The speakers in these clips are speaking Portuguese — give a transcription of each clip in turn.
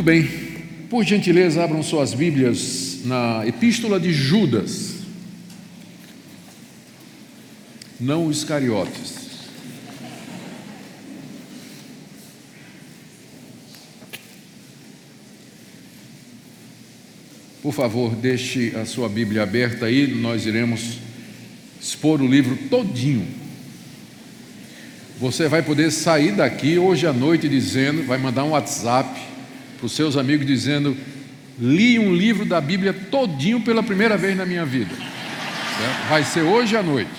Muito bem, por gentileza, abram suas Bíblias na Epístola de Judas, não os Iscariotes. Por favor, deixe a sua Bíblia aberta aí, nós iremos expor o livro todinho. Você vai poder sair daqui hoje à noite dizendo, vai mandar um WhatsApp para os seus amigos dizendo: li um livro da Bíblia todinho pela primeira vez na minha vida. Certo? Vai ser hoje à noite.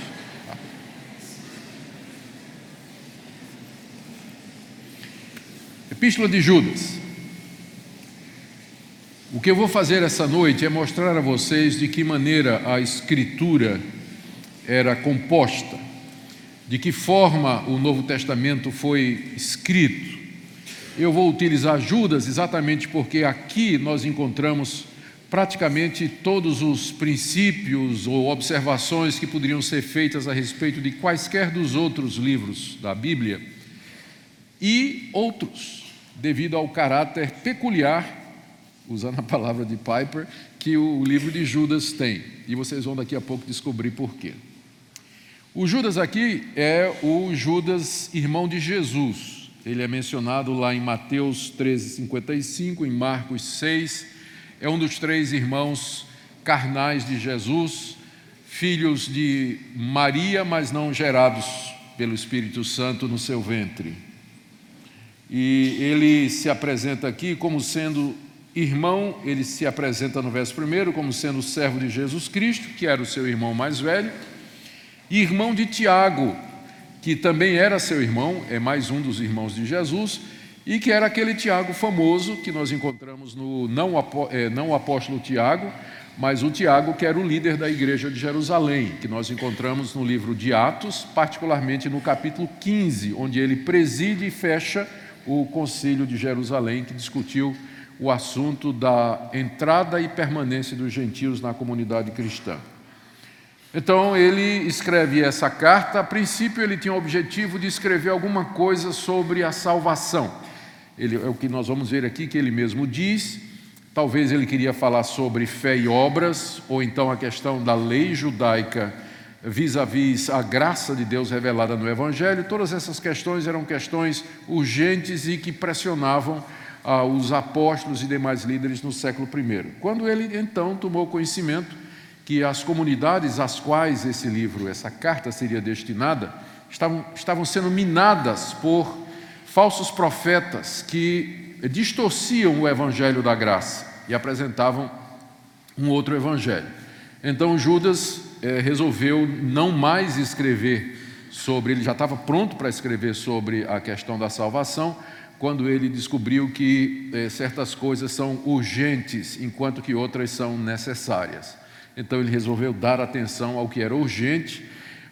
Epístola de Judas. O que eu vou fazer essa noite é mostrar a vocês de que maneira a Escritura era composta, de que forma o Novo Testamento foi escrito. Eu vou utilizar Judas exatamente porque aqui nós encontramos praticamente todos os princípios ou observações que poderiam ser feitas a respeito de quaisquer dos outros livros da Bíblia e outros, devido ao caráter peculiar usando a palavra de Piper, que o livro de Judas tem. E vocês vão daqui a pouco descobrir por quê. O Judas aqui é o Judas, irmão de Jesus. Ele é mencionado lá em Mateus 13,55, em Marcos 6. É um dos três irmãos carnais de Jesus, filhos de Maria, mas não gerados pelo Espírito Santo no seu ventre. E ele se apresenta aqui como sendo Irmão, ele se apresenta no verso primeiro como sendo servo de Jesus Cristo, que era o seu irmão mais velho, e irmão de Tiago, que também era seu irmão, é mais um dos irmãos de Jesus, e que era aquele Tiago famoso que nós encontramos no não, é, não apóstolo Tiago, mas o Tiago que era o líder da igreja de Jerusalém, que nós encontramos no livro de Atos, particularmente no capítulo 15, onde ele preside e fecha o concílio de Jerusalém, que discutiu o assunto da entrada e permanência dos gentios na comunidade cristã. Então ele escreve essa carta. A princípio ele tinha o objetivo de escrever alguma coisa sobre a salvação. Ele, é o que nós vamos ver aqui que ele mesmo diz. Talvez ele queria falar sobre fé e obras, ou então a questão da lei judaica vis-à-vis -vis a graça de Deus revelada no Evangelho. Todas essas questões eram questões urgentes e que pressionavam aos apóstolos e demais líderes no século I. Quando ele então tomou conhecimento que as comunidades às quais esse livro, essa carta seria destinada, estavam, estavam sendo minadas por falsos profetas que distorciam o evangelho da graça e apresentavam um outro evangelho. Então Judas eh, resolveu não mais escrever sobre, ele já estava pronto para escrever sobre a questão da salvação, quando ele descobriu que eh, certas coisas são urgentes, enquanto que outras são necessárias. Então ele resolveu dar atenção ao que era urgente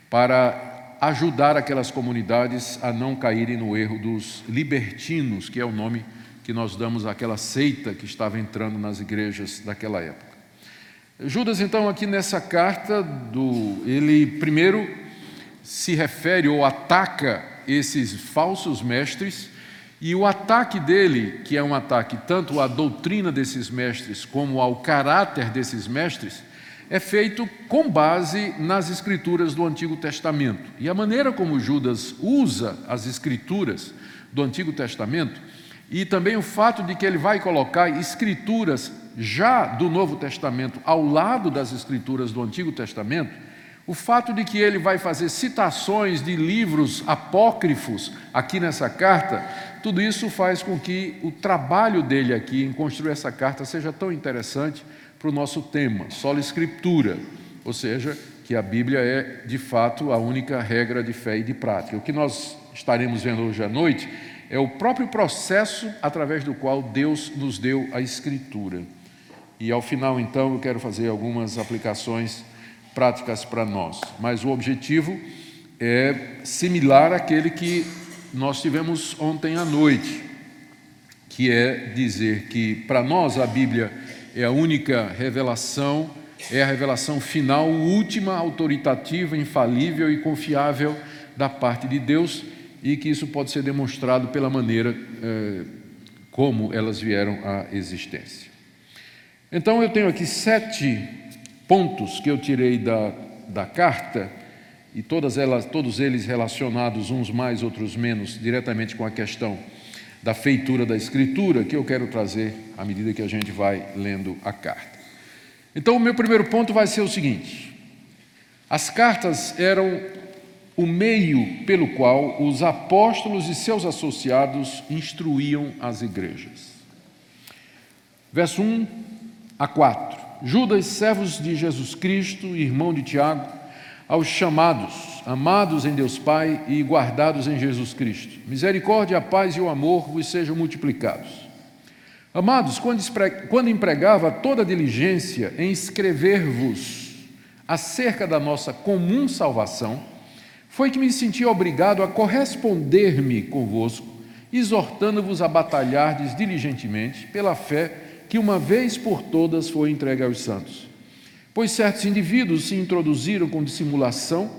para ajudar aquelas comunidades a não caírem no erro dos libertinos, que é o nome que nós damos àquela seita que estava entrando nas igrejas daquela época. Judas, então, aqui nessa carta, do, ele primeiro se refere ou ataca esses falsos mestres e o ataque dele, que é um ataque tanto à doutrina desses mestres como ao caráter desses mestres, é feito com base nas escrituras do Antigo Testamento. E a maneira como Judas usa as escrituras do Antigo Testamento, e também o fato de que ele vai colocar escrituras já do Novo Testamento ao lado das escrituras do Antigo Testamento, o fato de que ele vai fazer citações de livros apócrifos aqui nessa carta, tudo isso faz com que o trabalho dele aqui em construir essa carta seja tão interessante para o nosso tema, sola escritura, ou seja, que a Bíblia é de fato a única regra de fé e de prática. O que nós estaremos vendo hoje à noite é o próprio processo através do qual Deus nos deu a escritura. E ao final, então, eu quero fazer algumas aplicações práticas para nós, mas o objetivo é similar àquele que nós tivemos ontem à noite, que é dizer que para nós a Bíblia é a única revelação, é a revelação final, última, autoritativa, infalível e confiável da parte de Deus e que isso pode ser demonstrado pela maneira eh, como elas vieram à existência. Então eu tenho aqui sete pontos que eu tirei da, da carta, e todas elas, todos eles relacionados, uns mais, outros menos, diretamente com a questão da feitura da Escritura, que eu quero trazer à medida que a gente vai lendo a carta. Então, o meu primeiro ponto vai ser o seguinte: as cartas eram o meio pelo qual os apóstolos e seus associados instruíam as igrejas. Verso 1 a 4. Judas, servos de Jesus Cristo, irmão de Tiago, aos chamados, amados em Deus Pai e guardados em Jesus Cristo. Misericórdia, a paz e o amor vos sejam multiplicados. Amados, quando empregava toda diligência em escrever-vos acerca da nossa comum salvação, foi que me senti obrigado a corresponder-me convosco, exortando-vos a batalhardes diligentemente pela fé que uma vez por todas foi entregue aos santos. Pois certos indivíduos se introduziram com dissimulação,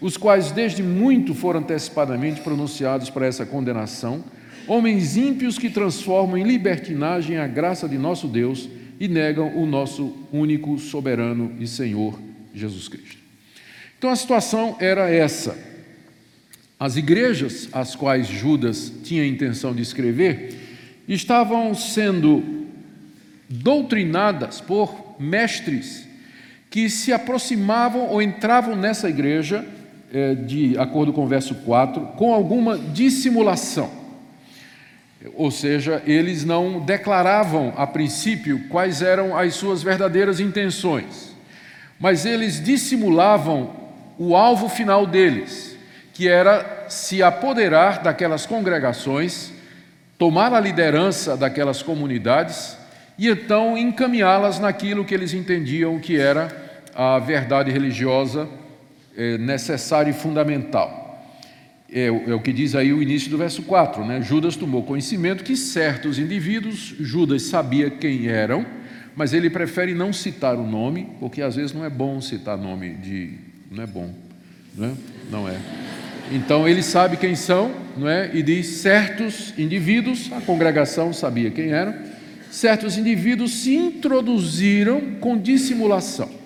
os quais desde muito foram antecipadamente pronunciados para essa condenação, homens ímpios que transformam em libertinagem a graça de nosso Deus e negam o nosso único soberano e Senhor Jesus Cristo. Então a situação era essa. As igrejas às quais Judas tinha a intenção de escrever estavam sendo doutrinadas por mestres que se aproximavam ou entravam nessa igreja, eh, de acordo com o verso 4, com alguma dissimulação. Ou seja, eles não declaravam a princípio quais eram as suas verdadeiras intenções, mas eles dissimulavam o alvo final deles, que era se apoderar daquelas congregações, tomar a liderança daquelas comunidades e então encaminhá-las naquilo que eles entendiam que era a verdade religiosa é, necessária e fundamental. É, é, o que diz aí o início do verso 4, né? Judas tomou conhecimento que certos indivíduos, Judas sabia quem eram, mas ele prefere não citar o nome, porque às vezes não é bom citar nome de. Não é bom, não é? Não é. Então ele sabe quem são, não é? E diz certos indivíduos, a congregação sabia quem eram, certos indivíduos se introduziram com dissimulação.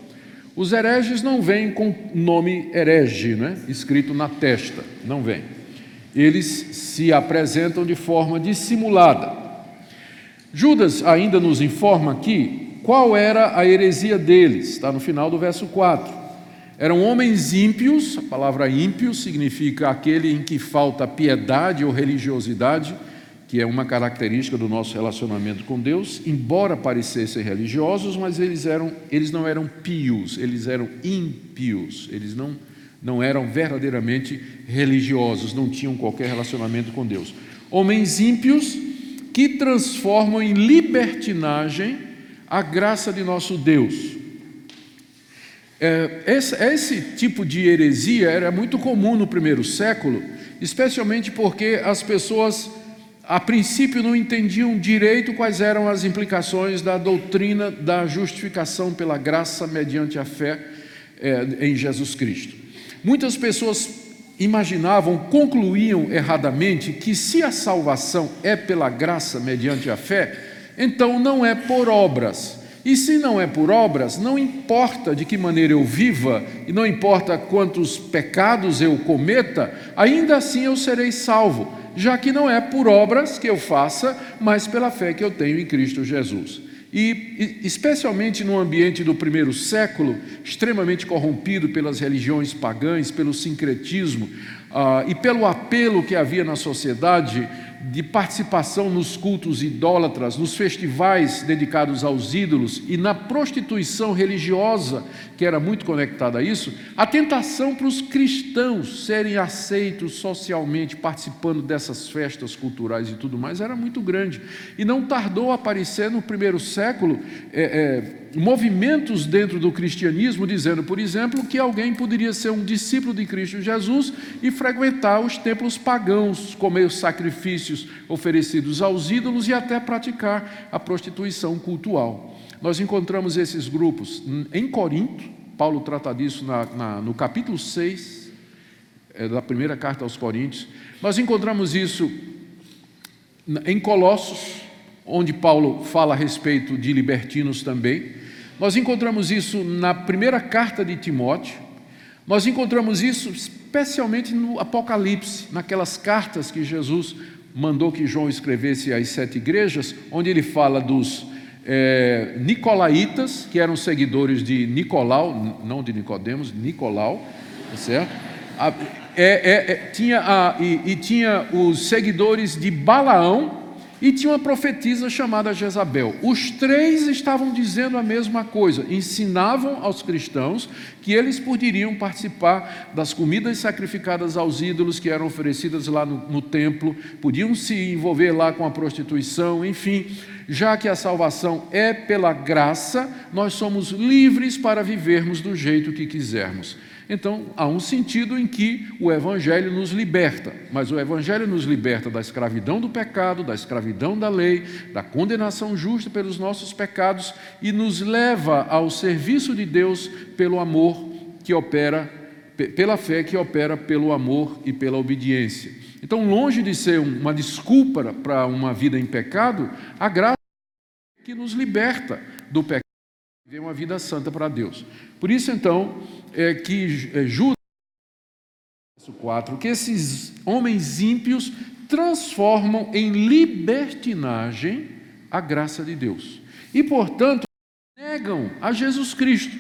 Os hereges não vêm com nome herege, né? escrito na testa, não vêm. Eles se apresentam de forma dissimulada. Judas ainda nos informa aqui qual era a heresia deles, está no final do verso 4. Eram homens ímpios, a palavra ímpio significa aquele em que falta piedade ou religiosidade que é uma característica do nosso relacionamento com Deus, embora parecessem religiosos, mas eles, eram, eles não eram pios, eles eram ímpios, eles não, não eram verdadeiramente religiosos, não tinham qualquer relacionamento com Deus. Homens ímpios que transformam em libertinagem a graça de nosso Deus. É, esse, esse tipo de heresia era muito comum no primeiro século, especialmente porque as pessoas a princípio não entendiam direito quais eram as implicações da doutrina da justificação pela graça mediante a fé é, em Jesus Cristo. Muitas pessoas imaginavam, concluíam erradamente que se a salvação é pela graça mediante a fé, então não é por obras. E se não é por obras, não importa de que maneira eu viva, e não importa quantos pecados eu cometa, ainda assim eu serei salvo já que não é por obras que eu faça, mas pela fé que eu tenho em Cristo Jesus. E, especialmente no ambiente do primeiro século, extremamente corrompido pelas religiões pagãs, pelo sincretismo ah, e pelo apelo que havia na sociedade de participação nos cultos idólatras, nos festivais dedicados aos ídolos e na prostituição religiosa, que era muito conectada a isso, a tentação para os cristãos serem aceitos socialmente, participando dessas festas culturais e tudo mais, era muito grande. E não tardou a aparecer no primeiro século é, é, movimentos dentro do cristianismo, dizendo, por exemplo, que alguém poderia ser um discípulo de Cristo Jesus e frequentar os templos pagãos, comer os sacrifícios oferecidos aos ídolos e até praticar a prostituição cultural. Nós encontramos esses grupos em Corinto, Paulo trata disso na, na, no capítulo 6 é, da primeira carta aos Coríntios. Nós encontramos isso em Colossos, onde Paulo fala a respeito de libertinos também. Nós encontramos isso na primeira carta de Timóteo, nós encontramos isso especialmente no Apocalipse, naquelas cartas que Jesus mandou que João escrevesse às sete igrejas, onde ele fala dos é, nicolaítas, que eram seguidores de Nicolau, não de Nicodemos, Nicolau, tá certo? A, é, é, é, tinha a, e, e tinha os seguidores de Balaão, e tinha uma profetisa chamada Jezabel. Os três estavam dizendo a mesma coisa, ensinavam aos cristãos que eles poderiam participar das comidas sacrificadas aos ídolos que eram oferecidas lá no, no templo, podiam se envolver lá com a prostituição, enfim, já que a salvação é pela graça, nós somos livres para vivermos do jeito que quisermos. Então, há um sentido em que o Evangelho nos liberta, mas o Evangelho nos liberta da escravidão do pecado, da escravidão da lei, da condenação justa pelos nossos pecados e nos leva ao serviço de Deus pelo amor que opera, pela fé que opera pelo amor e pela obediência. Então, longe de ser uma desculpa para uma vida em pecado, a graça é que nos liberta do pecado viver uma vida santa para Deus. Por isso, então, é, que é, Judas, 4, que esses homens ímpios transformam em libertinagem a graça de Deus. E, portanto, negam a Jesus Cristo.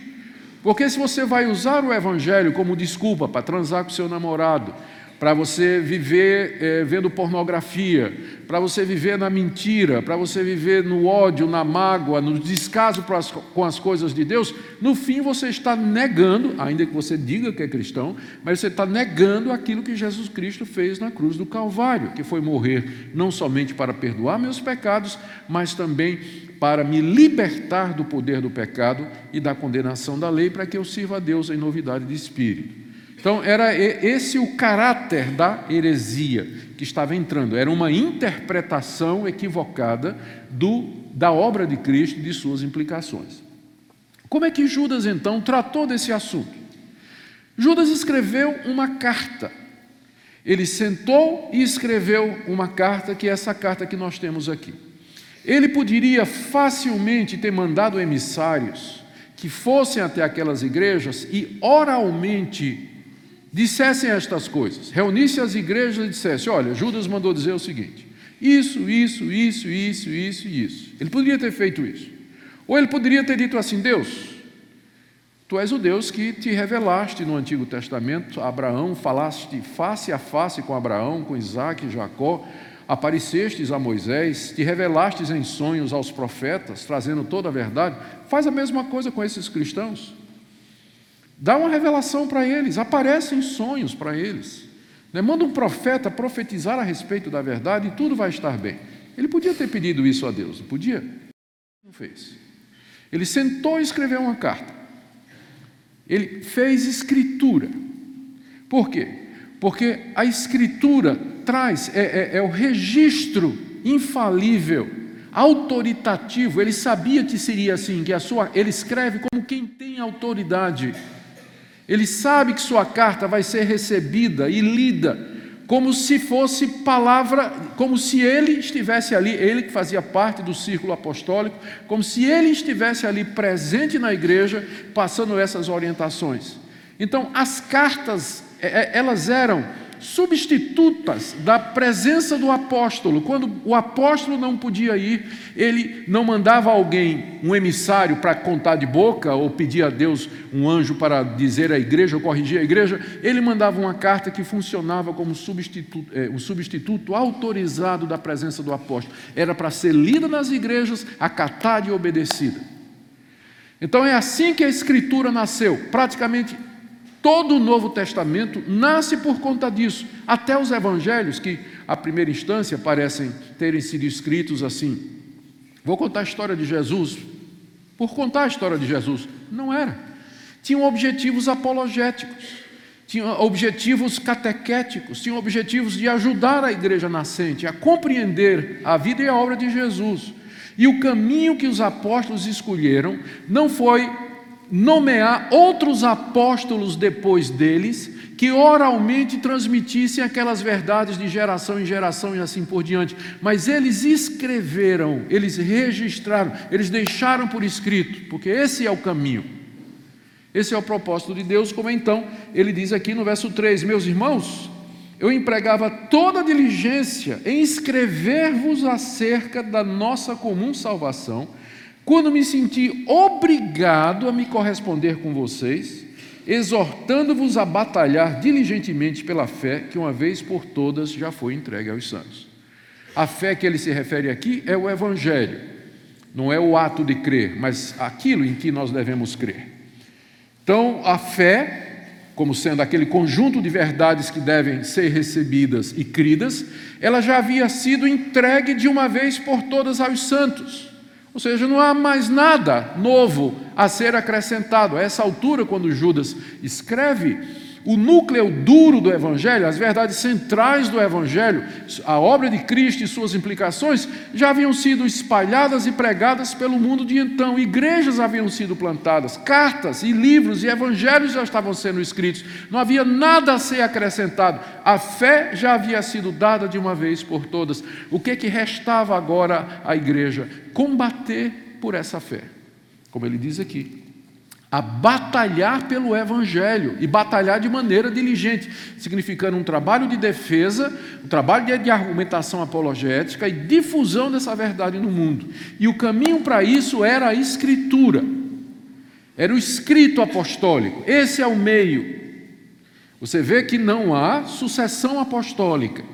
Porque se você vai usar o Evangelho como desculpa para transar com seu namorado, para você viver é, vendo pornografia, para você viver na mentira, para você viver no ódio, na mágoa, no descaso as, com as coisas de Deus, no fim você está negando, ainda que você diga que é cristão, mas você está negando aquilo que Jesus Cristo fez na cruz do Calvário, que foi morrer não somente para perdoar meus pecados, mas também para me libertar do poder do pecado e da condenação da lei, para que eu sirva a Deus em novidade de espírito. Então, era esse o caráter da heresia que estava entrando, era uma interpretação equivocada do, da obra de Cristo e de suas implicações. Como é que Judas, então, tratou desse assunto? Judas escreveu uma carta. Ele sentou e escreveu uma carta, que é essa carta que nós temos aqui. Ele poderia facilmente ter mandado emissários que fossem até aquelas igrejas e oralmente dissessem estas coisas, reunissem as igrejas e dissessem: Olha, Judas mandou dizer o seguinte: isso, isso, isso, isso, isso e isso. Ele poderia ter feito isso. Ou ele poderia ter dito assim: Deus, tu és o Deus que te revelaste no Antigo Testamento, Abraão, falaste face a face com Abraão, com Isaac e Jacó, aparecestes a Moisés, te revelastes em sonhos aos profetas, trazendo toda a verdade. Faz a mesma coisa com esses cristãos. Dá uma revelação para eles, aparecem sonhos para eles. Né? Manda um profeta profetizar a respeito da verdade e tudo vai estar bem. Ele podia ter pedido isso a Deus, não podia? Não fez. Ele sentou e escreveu uma carta. Ele fez escritura. Por quê? Porque a escritura traz, é, é, é o registro infalível, autoritativo. Ele sabia que seria assim, que a sua, ele escreve como quem tem autoridade. Ele sabe que sua carta vai ser recebida e lida como se fosse palavra, como se ele estivesse ali, ele que fazia parte do círculo apostólico, como se ele estivesse ali presente na igreja, passando essas orientações. Então, as cartas, é, é, elas eram substitutas da presença do apóstolo. Quando o apóstolo não podia ir, ele não mandava alguém, um emissário, para contar de boca ou pedir a Deus um anjo para dizer à igreja ou corrigir a igreja. Ele mandava uma carta que funcionava como substituto, é, um substituto autorizado da presença do apóstolo. Era para ser lida nas igrejas, acatada e obedecida. Então é assim que a Escritura nasceu, praticamente Todo o Novo Testamento nasce por conta disso. Até os evangelhos, que à primeira instância parecem terem sido escritos assim. Vou contar a história de Jesus. Por contar a história de Jesus. Não era. Tinham objetivos apologéticos, tinham objetivos catequéticos, tinham objetivos de ajudar a igreja nascente a compreender a vida e a obra de Jesus. E o caminho que os apóstolos escolheram não foi nomear outros apóstolos depois deles, que oralmente transmitissem aquelas verdades de geração em geração e assim por diante. Mas eles escreveram, eles registraram, eles deixaram por escrito, porque esse é o caminho. Esse é o propósito de Deus, como então ele diz aqui no verso 3: Meus irmãos, eu empregava toda a diligência em escrever-vos acerca da nossa comum salvação, quando me senti obrigado a me corresponder com vocês exortando-vos a batalhar diligentemente pela fé que uma vez por todas já foi entregue aos santos. A fé que ele se refere aqui é o Evangelho, não é o ato de crer, mas aquilo em que nós devemos crer. Então, a fé, como sendo aquele conjunto de verdades que devem ser recebidas e cridas, ela já havia sido entregue de uma vez por todas aos santos. Ou seja, não há mais nada novo a ser acrescentado. A essa altura, quando Judas escreve, o núcleo duro do Evangelho, as verdades centrais do Evangelho, a obra de Cristo e suas implicações, já haviam sido espalhadas e pregadas pelo mundo de então. Igrejas haviam sido plantadas, cartas e livros e evangelhos já estavam sendo escritos. Não havia nada a ser acrescentado. A fé já havia sido dada de uma vez por todas. O que, que restava agora à igreja? Combater por essa fé. Como ele diz aqui, a batalhar pelo Evangelho e batalhar de maneira diligente, significando um trabalho de defesa, um trabalho de argumentação apologética e difusão dessa verdade no mundo. E o caminho para isso era a Escritura, era o escrito apostólico, esse é o meio. Você vê que não há sucessão apostólica,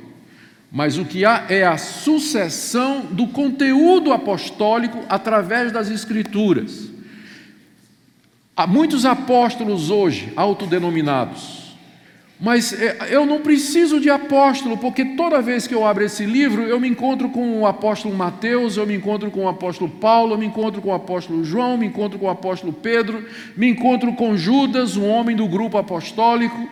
mas o que há é a sucessão do conteúdo apostólico através das Escrituras. Há muitos apóstolos hoje, autodenominados, mas é, eu não preciso de apóstolo, porque toda vez que eu abro esse livro, eu me encontro com o apóstolo Mateus, eu me encontro com o apóstolo Paulo, eu me encontro com o apóstolo João, me encontro com o apóstolo Pedro, me encontro com Judas, um homem do grupo apostólico.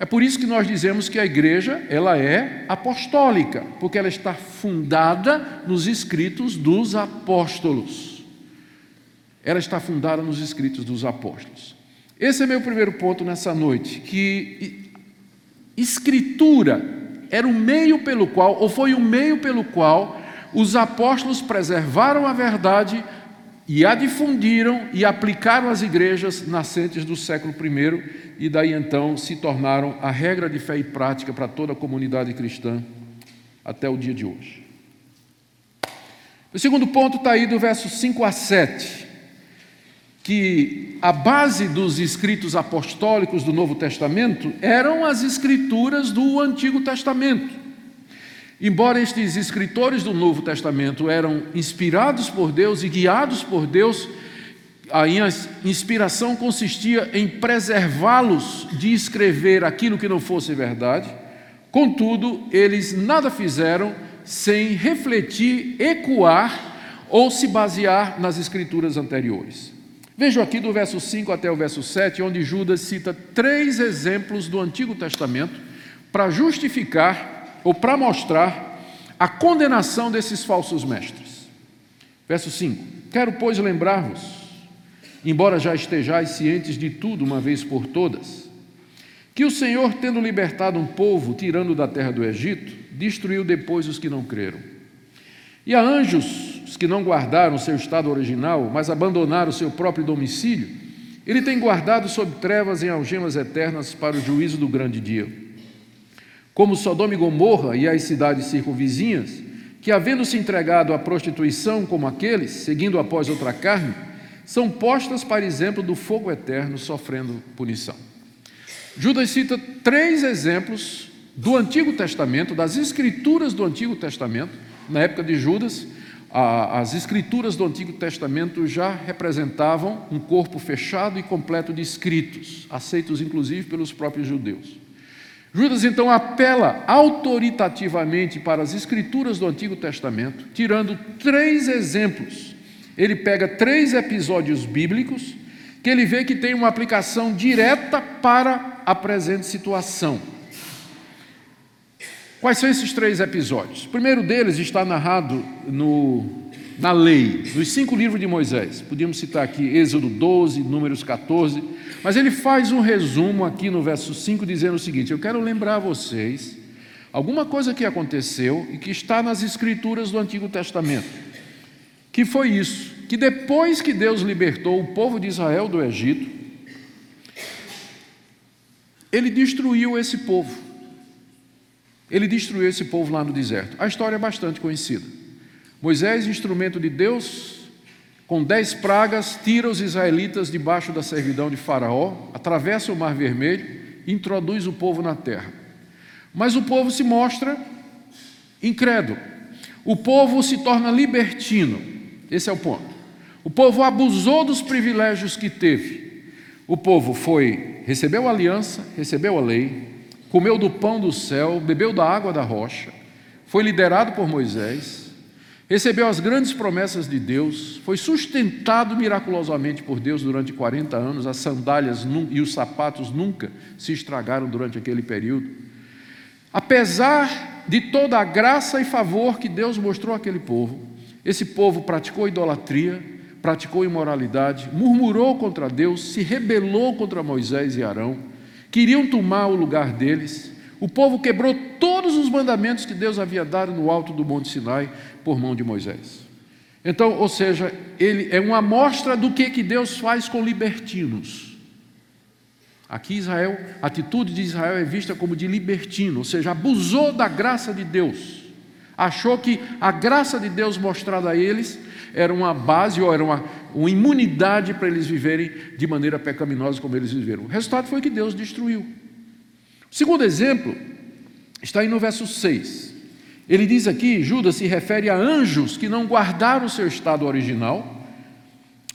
É por isso que nós dizemos que a igreja, ela é apostólica, porque ela está fundada nos escritos dos apóstolos ela está fundada nos escritos dos apóstolos. Esse é meu primeiro ponto nessa noite, que escritura era o meio pelo qual, ou foi o meio pelo qual os apóstolos preservaram a verdade e a difundiram e aplicaram às igrejas nascentes do século I e daí então se tornaram a regra de fé e prática para toda a comunidade cristã até o dia de hoje. O segundo ponto está aí do verso 5 a 7 que a base dos escritos apostólicos do Novo Testamento eram as escrituras do Antigo Testamento. Embora estes escritores do Novo Testamento eram inspirados por Deus e guiados por Deus, a inspiração consistia em preservá-los de escrever aquilo que não fosse verdade. Contudo, eles nada fizeram sem refletir, ecoar ou se basear nas escrituras anteriores. Vejo aqui do verso 5 até o verso 7, onde Judas cita três exemplos do Antigo Testamento para justificar ou para mostrar a condenação desses falsos mestres. Verso 5: Quero, pois, lembrar-vos, embora já estejais cientes de tudo uma vez por todas, que o Senhor, tendo libertado um povo, tirando da terra do Egito, destruiu depois os que não creram. E a anjos os que não guardaram seu estado original, mas abandonaram seu próprio domicílio, ele tem guardado sob trevas em algemas eternas para o juízo do grande dia. Como Sodoma e Gomorra e as cidades circunvizinhas, que, havendo se entregado à prostituição como aqueles, seguindo após outra carne, são postas para exemplo do fogo eterno, sofrendo punição. Judas cita três exemplos do Antigo Testamento, das Escrituras do Antigo Testamento, na época de Judas, as escrituras do Antigo Testamento já representavam um corpo fechado e completo de escritos, aceitos inclusive pelos próprios judeus. Judas então apela autoritativamente para as escrituras do Antigo Testamento, tirando três exemplos. Ele pega três episódios bíblicos que ele vê que tem uma aplicação direta para a presente situação. Quais são esses três episódios? O primeiro deles está narrado no na lei, nos cinco livros de Moisés. Podíamos citar aqui Êxodo 12, Números 14, mas ele faz um resumo aqui no verso 5, dizendo o seguinte: Eu quero lembrar a vocês alguma coisa que aconteceu e que está nas Escrituras do Antigo Testamento, que foi isso, que depois que Deus libertou o povo de Israel do Egito, ele destruiu esse povo. Ele destruiu esse povo lá no deserto. A história é bastante conhecida. Moisés, instrumento de Deus, com dez pragas, tira os israelitas debaixo da servidão de Faraó, atravessa o Mar Vermelho introduz o povo na terra. Mas o povo se mostra incrédulo. O povo se torna libertino. Esse é o ponto. O povo abusou dos privilégios que teve. O povo foi, recebeu a aliança, recebeu a lei, comeu do pão do céu, bebeu da água da rocha, foi liderado por Moisés, recebeu as grandes promessas de Deus, foi sustentado miraculosamente por Deus durante 40 anos, as sandálias e os sapatos nunca se estragaram durante aquele período. Apesar de toda a graça e favor que Deus mostrou àquele povo, esse povo praticou idolatria, praticou imoralidade, murmurou contra Deus, se rebelou contra Moisés e Arão, queriam tomar o lugar deles. O povo quebrou todos os mandamentos que Deus havia dado no alto do Monte Sinai, por mão de Moisés. Então, ou seja, ele é uma amostra do que, que Deus faz com libertinos. Aqui Israel, a atitude de Israel é vista como de libertino, ou seja, abusou da graça de Deus. Achou que a graça de Deus mostrada a eles era uma base ou era uma, uma imunidade para eles viverem de maneira pecaminosa como eles viveram. O resultado foi que Deus destruiu. O segundo exemplo está aí no verso 6. Ele diz aqui, Judas se refere a anjos que não guardaram o seu estado original,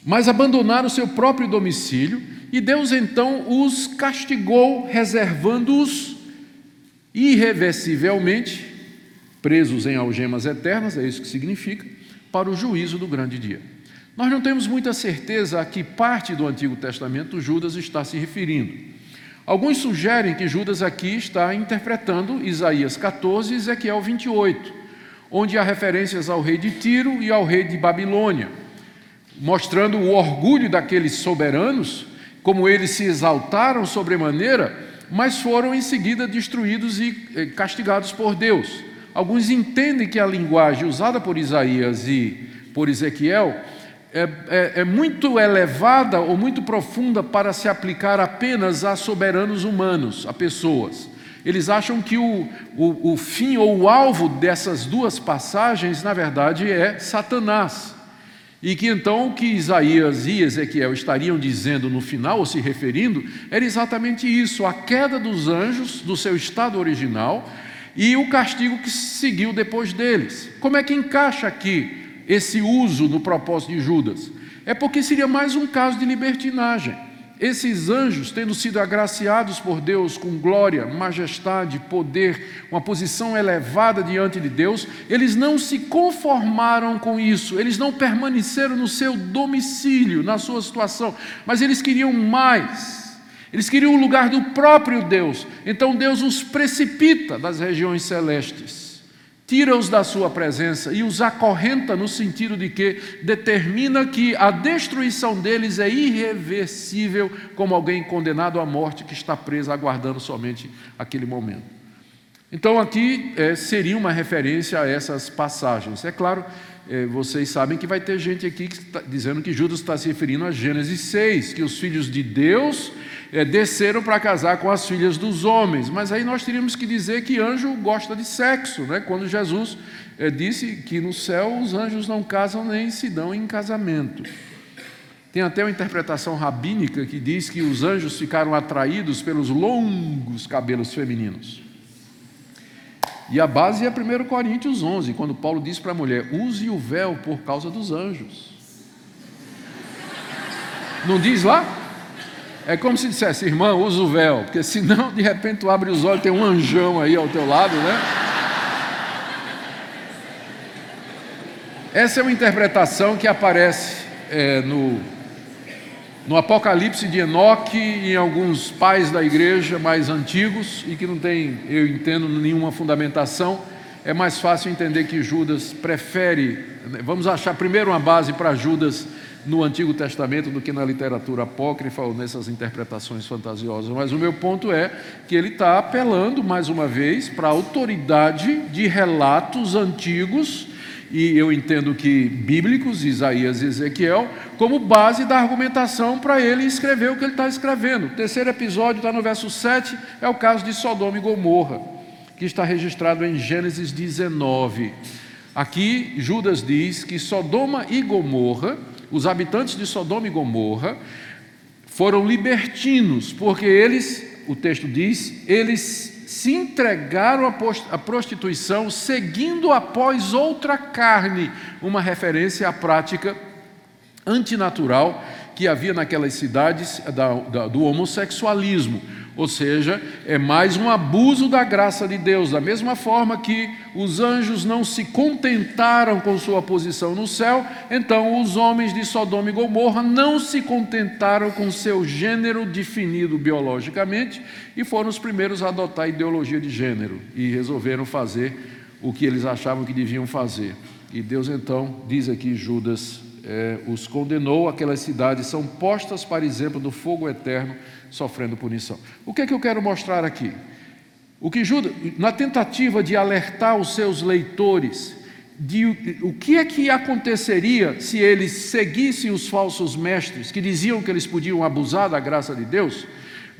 mas abandonaram o seu próprio domicílio, e Deus então os castigou, reservando-os irreversivelmente, presos em algemas eternas, é isso que significa, para o juízo do grande dia. Nós não temos muita certeza a que parte do Antigo Testamento Judas está se referindo. Alguns sugerem que Judas aqui está interpretando Isaías 14 e Ezequiel 28, onde há referências ao rei de Tiro e ao rei de Babilônia, mostrando o orgulho daqueles soberanos, como eles se exaltaram sobremaneira, mas foram em seguida destruídos e eh, castigados por Deus. Alguns entendem que a linguagem usada por Isaías e por Ezequiel é, é, é, muito elevada ou muito profunda para se aplicar apenas a soberanos humanos, a pessoas. Eles acham que o, o, o fim ou o alvo dessas duas passagens, na verdade, é Satanás. E que então o que Isaías e Ezequiel estariam dizendo no final, ou se referindo, era exatamente isso: a queda dos anjos do seu estado original e o castigo que seguiu depois deles. Como é que encaixa aqui esse uso no propósito de Judas? É porque seria mais um caso de libertinagem. Esses anjos, tendo sido agraciados por Deus com glória, majestade, poder, uma posição elevada diante de Deus, eles não se conformaram com isso, eles não permaneceram no seu domicílio, na sua situação, mas eles queriam mais. Eles queriam o lugar do próprio Deus. Então Deus os precipita das regiões celestes tira-os da sua presença e os acorrenta no sentido de que determina que a destruição deles é irreversível, como alguém condenado à morte que está preso aguardando somente aquele momento. Então, aqui é, seria uma referência a essas passagens. É claro, é, vocês sabem que vai ter gente aqui que dizendo que Judas está se referindo a Gênesis 6, que os filhos de Deus é, desceram para casar com as filhas dos homens. Mas aí nós teríamos que dizer que anjo gosta de sexo, né? quando Jesus é, disse que no céu os anjos não casam nem se dão em casamento. Tem até uma interpretação rabínica que diz que os anjos ficaram atraídos pelos longos cabelos femininos. E a base é 1 Coríntios 11, quando Paulo diz para a mulher: use o véu por causa dos anjos. Não diz lá? É como se dissesse, irmã, usa o véu, porque senão de repente tu abre os olhos e tem um anjão aí ao teu lado, né? Essa é uma interpretação que aparece é, no, no Apocalipse de Enoque e em alguns pais da igreja mais antigos e que não tem, eu entendo, nenhuma fundamentação. É mais fácil entender que Judas prefere vamos achar primeiro uma base para Judas no Antigo Testamento do que na literatura apócrifa ou nessas interpretações fantasiosas. Mas o meu ponto é que ele está apelando, mais uma vez, para a autoridade de relatos antigos, e eu entendo que bíblicos, Isaías e Ezequiel, como base da argumentação para ele escrever o que ele está escrevendo. O terceiro episódio está no verso 7, é o caso de Sodoma e Gomorra, que está registrado em Gênesis 19. Aqui, Judas diz que Sodoma e Gomorra os habitantes de Sodoma e Gomorra foram libertinos, porque eles, o texto diz, eles se entregaram à prostituição seguindo após outra carne, uma referência à prática antinatural que havia naquelas cidades da, da, do homossexualismo. Ou seja, é mais um abuso da graça de Deus, da mesma forma que os anjos não se contentaram com sua posição no céu, então os homens de Sodoma e Gomorra não se contentaram com seu gênero definido biologicamente e foram os primeiros a adotar a ideologia de gênero e resolveram fazer o que eles achavam que deviam fazer. E Deus então diz aqui Judas é, os condenou, aquelas cidades são postas para exemplo do fogo eterno sofrendo punição. O que é que eu quero mostrar aqui? O que Judas, na tentativa de alertar os seus leitores de o que é que aconteceria se eles seguissem os falsos mestres que diziam que eles podiam abusar da graça de Deus,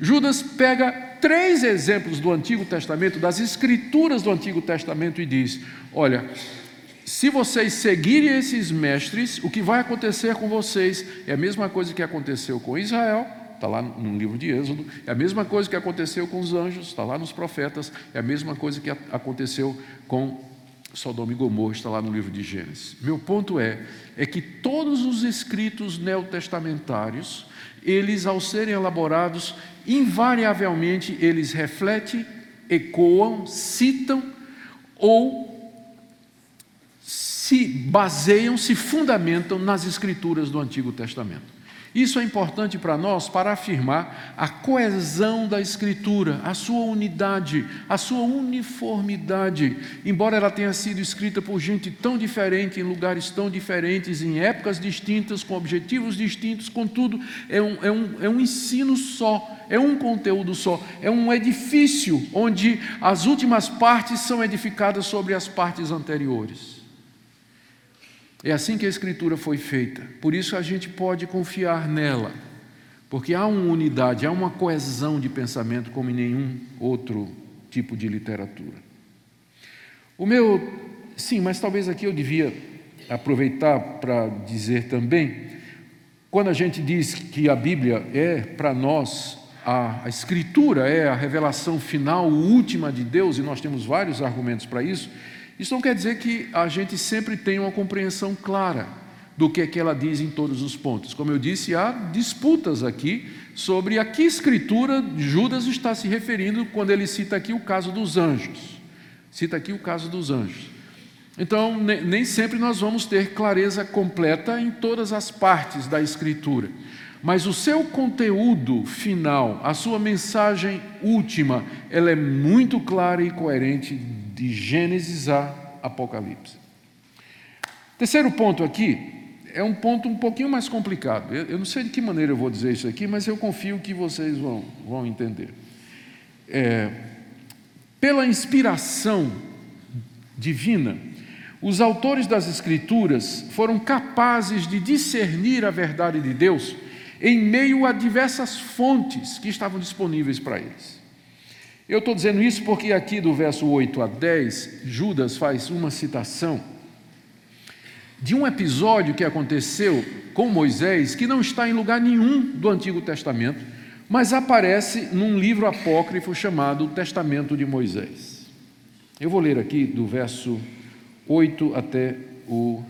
Judas pega três exemplos do Antigo Testamento, das escrituras do Antigo Testamento, e diz: Olha, se vocês seguirem esses mestres, o que vai acontecer com vocês é a mesma coisa que aconteceu com Israel, está lá no livro de Êxodo, é a mesma coisa que aconteceu com os anjos, está lá nos profetas, é a mesma coisa que aconteceu com Sodoma e Gomorra, está lá no livro de Gênesis. Meu ponto é, é que todos os escritos neotestamentários, eles ao serem elaborados, invariavelmente eles refletem, ecoam, citam ou se baseiam, se fundamentam nas escrituras do Antigo Testamento. Isso é importante para nós para afirmar a coesão da Escritura, a sua unidade, a sua uniformidade. Embora ela tenha sido escrita por gente tão diferente, em lugares tão diferentes, em épocas distintas, com objetivos distintos, contudo, é um, é um, é um ensino só, é um conteúdo só, é um edifício onde as últimas partes são edificadas sobre as partes anteriores. É assim que a Escritura foi feita. Por isso a gente pode confiar nela, porque há uma unidade, há uma coesão de pensamento como em nenhum outro tipo de literatura. O meu, sim, mas talvez aqui eu devia aproveitar para dizer também, quando a gente diz que a Bíblia é para nós a, a, Escritura é a revelação final, última de Deus, e nós temos vários argumentos para isso. Isso não quer dizer que a gente sempre tenha uma compreensão clara do que é que ela diz em todos os pontos. Como eu disse, há disputas aqui sobre a que escritura Judas está se referindo quando ele cita aqui o caso dos anjos. Cita aqui o caso dos anjos. Então, nem sempre nós vamos ter clareza completa em todas as partes da escritura. Mas o seu conteúdo final, a sua mensagem última, ela é muito clara e coerente de Gênesis a Apocalipse. Terceiro ponto aqui é um ponto um pouquinho mais complicado. Eu, eu, não sei de que maneira eu vou dizer isso aqui, mas eu confio que vocês vão, vão entender. É, pela inspiração divina, os autores das Escrituras foram capazes de discernir a verdade de Deus em meio a diversas fontes que estavam disponíveis para eles. Eu estou dizendo isso porque aqui do verso 8 a 10, Judas faz uma citação de um episódio que aconteceu com Moisés, que não está em lugar nenhum do Antigo Testamento, mas aparece num livro apócrifo chamado Testamento de Moisés. Eu vou ler aqui do verso 8 até o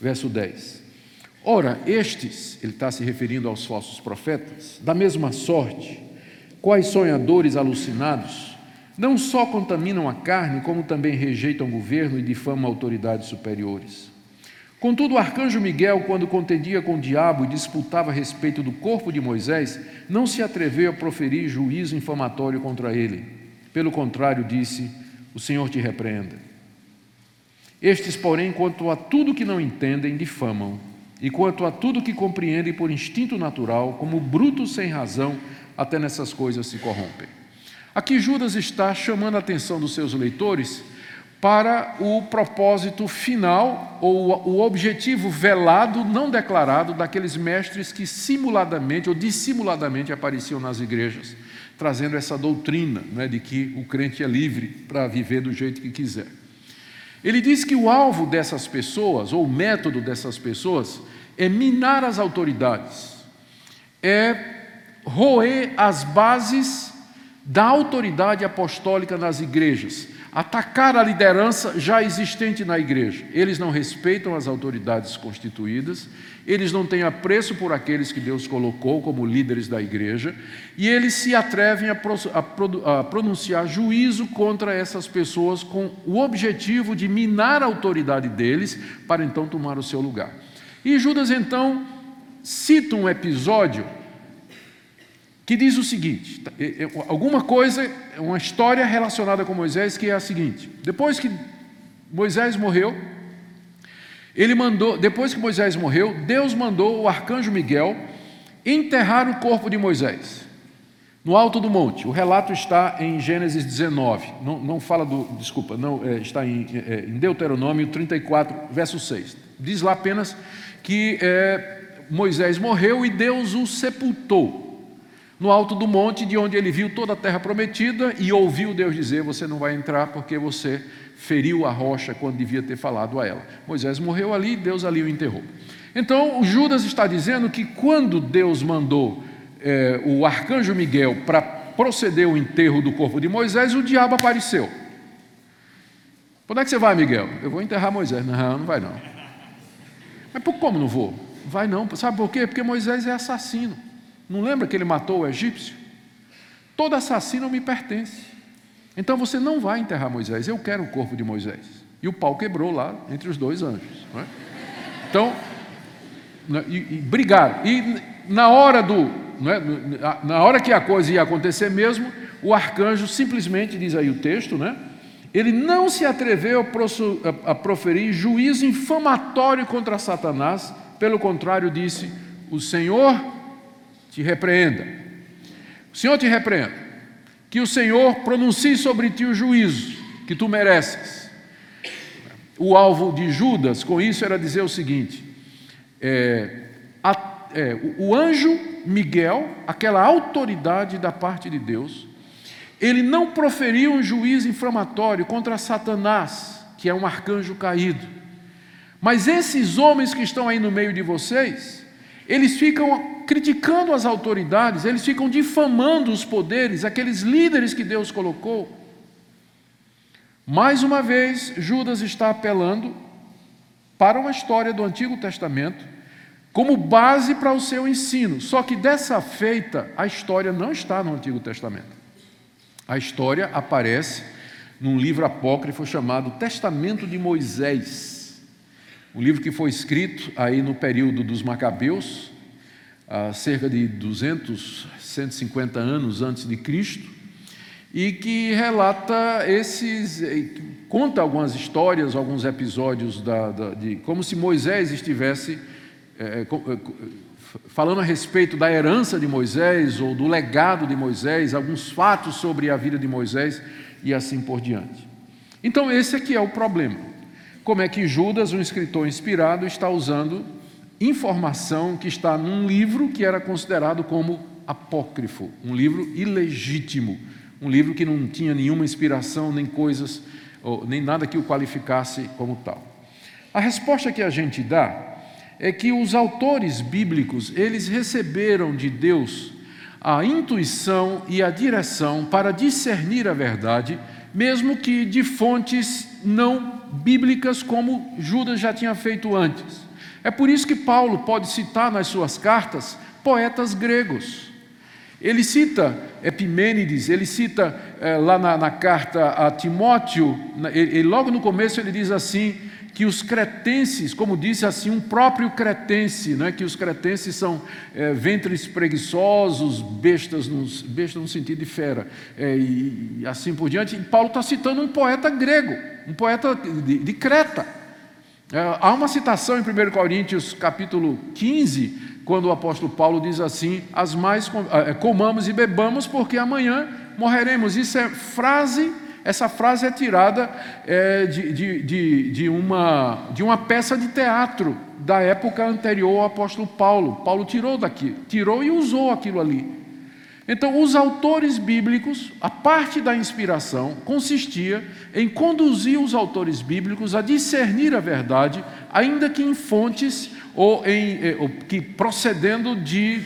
verso 10. Ora, estes, ele está se referindo aos falsos profetas, da mesma sorte, quais sonhadores alucinados, não só contaminam a carne, como também rejeitam o governo e difamam autoridades superiores. Contudo, o arcanjo Miguel, quando contendia com o diabo e disputava a respeito do corpo de Moisés, não se atreveu a proferir juízo infamatório contra ele. Pelo contrário, disse: O Senhor te repreenda. Estes, porém, quanto a tudo que não entendem, difamam, e quanto a tudo que compreendem por instinto natural, como brutos sem razão, até nessas coisas se corrompem. Aqui Judas está chamando a atenção dos seus leitores para o propósito final ou o objetivo velado, não declarado, daqueles mestres que simuladamente ou dissimuladamente apareciam nas igrejas, trazendo essa doutrina né, de que o crente é livre para viver do jeito que quiser. Ele diz que o alvo dessas pessoas, ou o método dessas pessoas, é minar as autoridades, é roer as bases da autoridade apostólica nas igrejas, atacar a liderança já existente na igreja. Eles não respeitam as autoridades constituídas, eles não têm apreço por aqueles que Deus colocou como líderes da igreja, e eles se atrevem a, pronunciar juízo contra essas pessoas com o objetivo de minar a autoridade deles para então tomar o seu lugar. E Judas então cita um episódio que diz o seguinte: tá, alguma coisa, uma história relacionada com Moisés, que é a seguinte: depois que Moisés morreu, ele mandou, depois que Moisés morreu, Deus mandou o arcanjo Miguel enterrar o corpo de Moisés no alto do monte. O relato está em Gênesis 19. Não, não fala do, desculpa, não é, está em, é, em, Deuteronômio 34, verso 6. Diz lá apenas que é, Moisés morreu e Deus o sepultou no alto do monte, de onde ele viu toda a terra prometida e ouviu Deus dizer: Você não vai entrar porque você feriu a rocha quando devia ter falado a ela. Moisés morreu ali Deus ali o enterrou. Então, o Judas está dizendo que quando Deus mandou é, o arcanjo Miguel para proceder o enterro do corpo de Moisés, o diabo apareceu. Onde é que você vai, Miguel? Eu vou enterrar Moisés. Não, não vai não. Mas por como não vou? Vai não. Sabe por quê? Porque Moisés é assassino. Não lembra que ele matou o egípcio? Todo assassino me pertence. Então você não vai enterrar Moisés, eu quero o corpo de Moisés. E o pau quebrou lá entre os dois anjos. É? Então, né, e, e brigaram. E na hora do, é? na hora que a coisa ia acontecer mesmo, o arcanjo simplesmente, diz aí o texto, né? ele não se atreveu a proferir juízo infamatório contra Satanás, pelo contrário, disse: O Senhor te repreenda. O Senhor te repreenda. Que o Senhor pronuncie sobre ti o juízo que tu mereces. O alvo de Judas com isso era dizer o seguinte: é, a, é, o, o anjo Miguel, aquela autoridade da parte de Deus, ele não proferiu um juízo inflamatório contra Satanás, que é um arcanjo caído. Mas esses homens que estão aí no meio de vocês, eles ficam criticando as autoridades, eles ficam difamando os poderes, aqueles líderes que Deus colocou. Mais uma vez, Judas está apelando para uma história do Antigo Testamento como base para o seu ensino. Só que dessa feita, a história não está no Antigo Testamento. A história aparece num livro apócrifo chamado Testamento de Moisés. Um livro que foi escrito aí no período dos Macabeus, há cerca de 200, 150 anos antes de Cristo, e que relata esses, eh, conta algumas histórias, alguns episódios da, da, de como se Moisés estivesse é, falando a respeito da herança de Moisés ou do legado de Moisés, alguns fatos sobre a vida de Moisés e assim por diante. Então esse aqui é o problema como é que Judas, um escritor inspirado, está usando informação que está num livro que era considerado como apócrifo, um livro ilegítimo, um livro que não tinha nenhuma inspiração, nem coisas, nem nada que o qualificasse como tal. A resposta que a gente dá é que os autores bíblicos, eles receberam de Deus a intuição e a direção para discernir a verdade, mesmo que de fontes não bíblicas como Judas já tinha feito antes. É por isso que Paulo pode citar nas suas cartas poetas gregos. Ele cita Epimênides, ele cita é, lá na, na, carta a Timóteo, ele, logo no começo ele diz assim: que os cretenses, como disse assim, um próprio cretense, né, que os cretenses são é, ventres preguiçosos, bestas no, bestas no sentido de fera, é, e, e, assim por diante. E Paulo está citando um poeta grego, um poeta de, de Creta. É, há uma citação em 1 Coríntios capítulo 15, quando o apóstolo Paulo diz assim: As mais é, comamos e bebamos, porque amanhã morreremos. Isso é frase, essa frase é tirada é, de, de, de, de, uma, de uma peça de teatro da época anterior ao apóstolo Paulo. Paulo tirou daqui, tirou e usou aquilo ali. Então, os autores bíblicos, a parte da inspiração consistia em conduzir os autores bíblicos a discernir a verdade, ainda que em fontes ou, em, eh, ou que procedendo de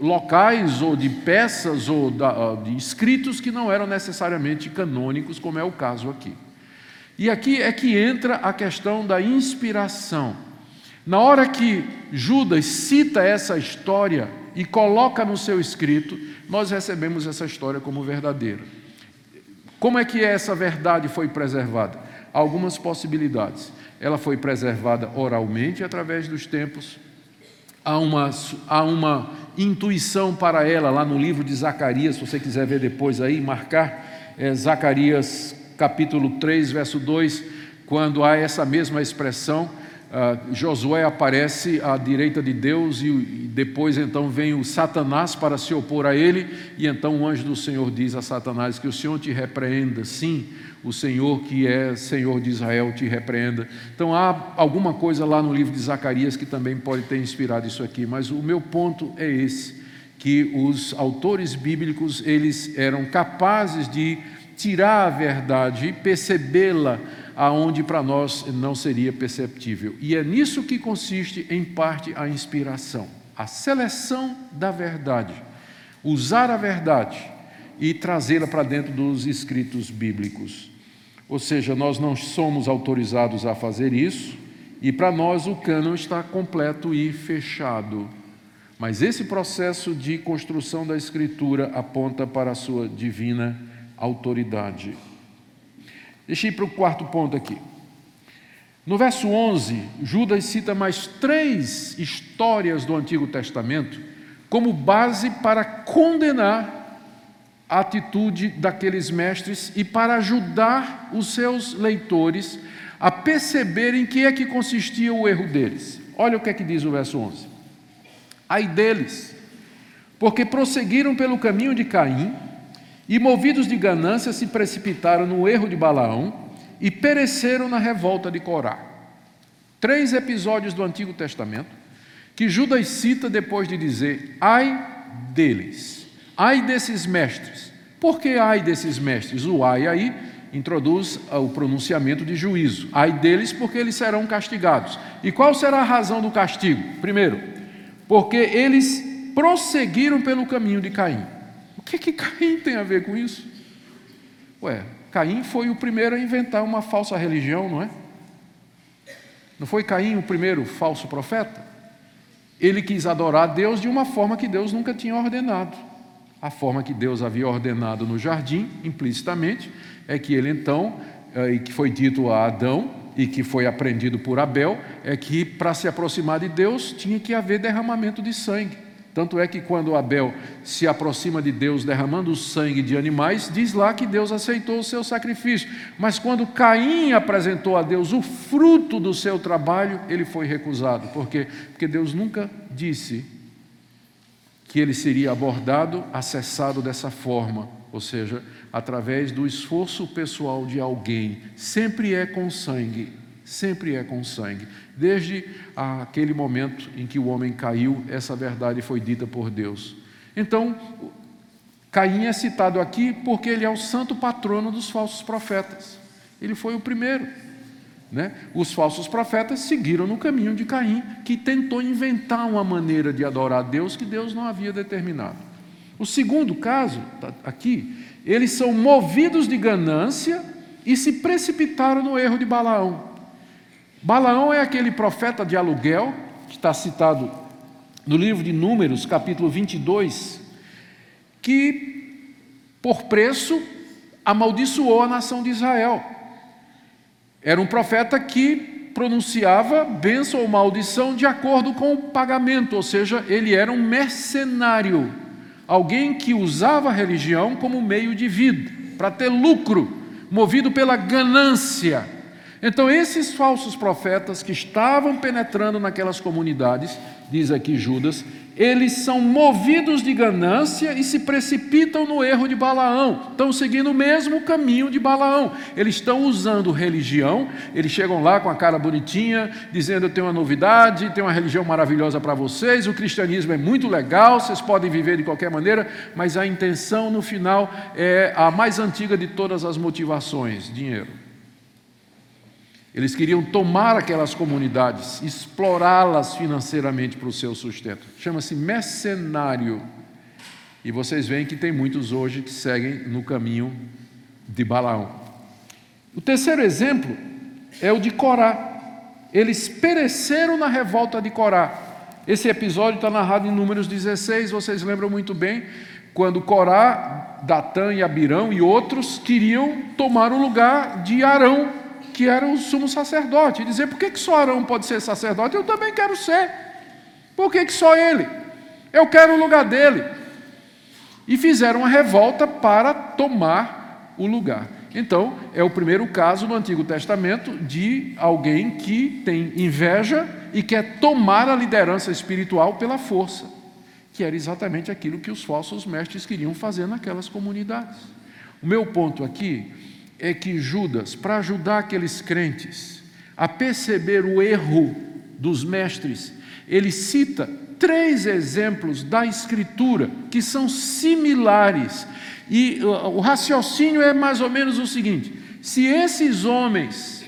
locais ou de peças ou de escritos que não eram necessariamente canônicos, como é o caso aqui. E aqui é que entra a questão da inspiração. Na hora que Judas cita essa história e coloca no seu escrito, nós recebemos essa história como verdadeira. Como é que essa verdade foi preservada? Algumas possibilidades. Ela foi preservada oralmente através dos tempos. Há uma, há uma intuição para ela lá no livro de Zacarias, se você quiser ver depois aí, marcar, é Zacarias capítulo 3, verso 2, quando há essa mesma expressão Uh, Josué aparece à direita de Deus e, e, depois então vem o Satanás para se opor a ele. E então o anjo do Senhor diz a Satanás que o Senhor te repreenda, sim, o Senhor que é Senhor de Israel te repreenda. Então há alguma coisa lá no livro de Zacarias que também pode ter inspirado isso aqui, mas o meu ponto é esse, que os autores bíblicos eles eram capazes de tirar a verdade e percebê-la aonde para nós não seria perceptível. E é nisso que consiste, em parte, a inspiração, a seleção da verdade, usar a verdade e trazê-la para dentro dos escritos bíblicos. Ou seja, nós não somos autorizados a fazer isso, e para nós o cânon está completo e fechado. Mas esse processo de construção da Escritura aponta para a sua divina autoridade. Deixa eu ir para o quarto ponto aqui. No verso 11, Judas cita mais três histórias do Antigo Testamento como base para condenar a atitude daqueles mestres e para ajudar os seus leitores a perceberem que é que consistia o erro deles. Olha o que é que diz o verso 11. Ai deles, porque prosseguiram pelo caminho de Caim, e, movidos de ganância, se precipitaram no erro de Balaão e pereceram na revolta de Corá. Três episódios do Antigo Testamento que Judas cita depois de dizer: ai deles, ai desses mestres. Por que ai desses mestres? O ai aí introduz o pronunciamento de juízo. Ai deles, porque eles serão castigados. E qual será a razão do castigo? Primeiro, porque eles prosseguiram pelo caminho de Caim. Que, que Caim tem a ver com isso? Ué, Caim foi o primeiro a inventar uma falsa religião, não é? Não foi Caim o primeiro falso profeta? Ele quis adorar a Deus de uma forma que Deus nunca tinha ordenado. A forma que Deus havia ordenado no jardim, implicitamente, é que ele então, eh, e que foi dito a Adão, e que foi aprendido por Abel, é que para se aproximar de Deus tinha que haver derramamento de sangue. Tanto é que quando Abel se aproxima de Deus derramando o sangue de animais, diz lá que Deus aceitou o seu sacrifício. Mas quando Caim apresentou a Deus o fruto do seu trabalho, ele foi recusado. Por quê? Porque Deus nunca disse que ele seria abordado, acessado dessa forma, ou seja, através do esforço pessoal de alguém. Sempre é com sangue sempre é com sangue. Desde aquele momento em que o homem caiu, essa verdade foi dita por Deus. Então, Caim é citado aqui porque ele é o santo patrono dos falsos profetas. Ele foi o primeiro. Né? Os falsos profetas seguiram no caminho de Caim, que tentou inventar uma maneira de adorar a Deus que Deus não havia determinado. O segundo caso, tá aqui, eles são movidos de ganância e se precipitaram no erro de Balaão. Balaão é aquele profeta de aluguel, que está citado no livro de Números, capítulo 22, que, por preço, amaldiçoou a nação de Israel. Era um profeta que pronunciava bênção ou maldição de acordo com o pagamento, ou seja, ele era um mercenário, alguém que usava a religião como meio de vida, para ter lucro, movido pela ganância Então, esses falsos profetas que estavam penetrando naquelas comunidades, diz aqui Judas, eles são movidos de ganância e se precipitam no erro de Balaão. Estão seguindo o mesmo caminho de Balaão. Eles estão usando religião, eles chegam lá com a cara bonitinha, dizendo: Eu tenho uma novidade, tenho uma religião maravilhosa para vocês, o cristianismo é muito legal, vocês podem viver de qualquer maneira, mas a intenção no final é a mais antiga de todas as motivações: dinheiro. Eles queriam tomar aquelas comunidades, explorá-las financeiramente para o seu sustento. Chama-se mercenário. E vocês veem que tem muitos hoje que seguem no caminho de Balaão. O terceiro exemplo é o de Corá. Eles pereceram na revolta de Corá. Esse episódio está narrado em Números 16, vocês lembram muito bem, quando Corá, Datã e Abirão e outros queriam tomar o lugar de Arão, que era o sumo sacerdote, e dizer: por que, que só Arão pode ser sacerdote? Eu também quero ser. Por que, que só ele? Eu quero o lugar dele. E fizeram uma revolta para tomar o lugar. Então, é o primeiro caso no Antigo Testamento de alguém que tem inveja e quer tomar a liderança espiritual pela força, que era exatamente aquilo que os falsos mestres queriam fazer naquelas comunidades. O meu ponto aqui é que Judas, para ajudar aqueles crentes a perceber o erro dos mestres, ele cita três exemplos da Escritura que são similares. E o raciocínio é mais ou menos o seguinte: se esses homens,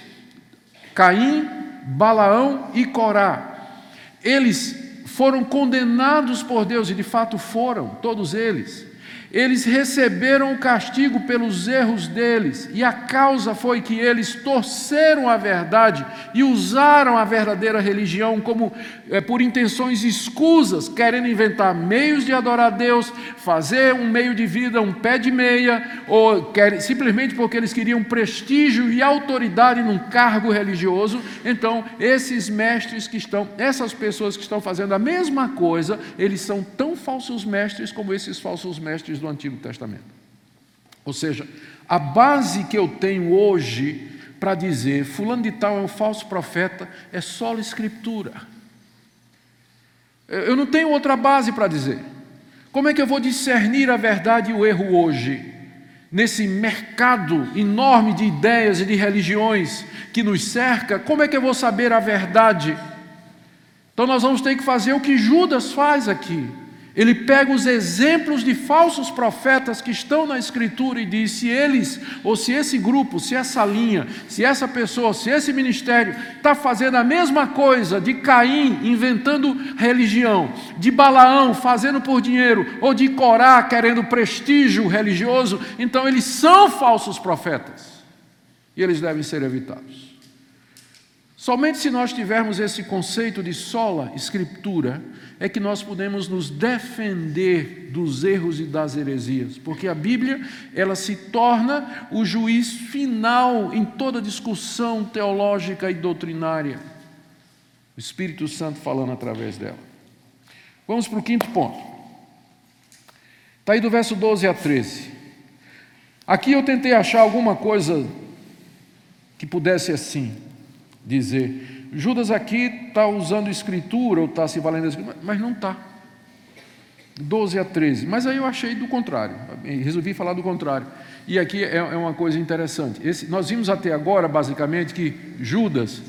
Caim, Balaão e Corá, eles foram condenados por Deus, e de fato foram, todos eles, eles receberam o castigo pelos erros deles, e a causa foi que eles torceram a verdade e usaram a verdadeira religião como é, por intenções escusas, querendo inventar meios de adorar a Deus, fazer um meio de vida, um pé de meia, ou quer, simplesmente porque eles queriam prestígio e autoridade num cargo religioso. Então, esses mestres que estão, essas pessoas que estão fazendo a mesma coisa, eles são tão falsos mestres como esses falsos mestres do Antigo Testamento. Ou seja, a base que eu tenho hoje para dizer fulano de tal é um falso profeta é só a escritura. Eu não tenho outra base para dizer. Como é que eu vou discernir a verdade e o erro hoje? Nesse mercado enorme de ideias e de religiões que nos cerca, como é que eu vou saber a verdade? Então nós vamos ter que fazer o que Judas faz aqui. Ele pega os exemplos de falsos profetas que estão na Escritura e diz: se eles, ou se esse grupo, se essa linha, se essa pessoa, se esse ministério está fazendo a mesma coisa de Caim inventando religião, de Balaão fazendo por dinheiro, ou de Corá querendo prestígio religioso, então eles são falsos profetas e eles devem ser evitados. Somente se nós tivermos esse conceito de sola escritura, é que nós podemos nos defender dos erros e das heresias, porque a Bíblia, ela se torna o juiz final em toda discussão teológica e doutrinária. O Espírito Santo falando através dela. Vamos para o quinto ponto. Está aí do verso 12 a 13. Aqui eu tentei achar alguma coisa que pudesse assim dizer. Judas aqui está usando escritura ou está se valendo da escritura, mas não está. 12 a 13. Mas aí eu achei do contrário, resolvi falar do contrário. E aqui é, é uma coisa interessante. Esse, nós vimos até agora, basicamente, que Judas,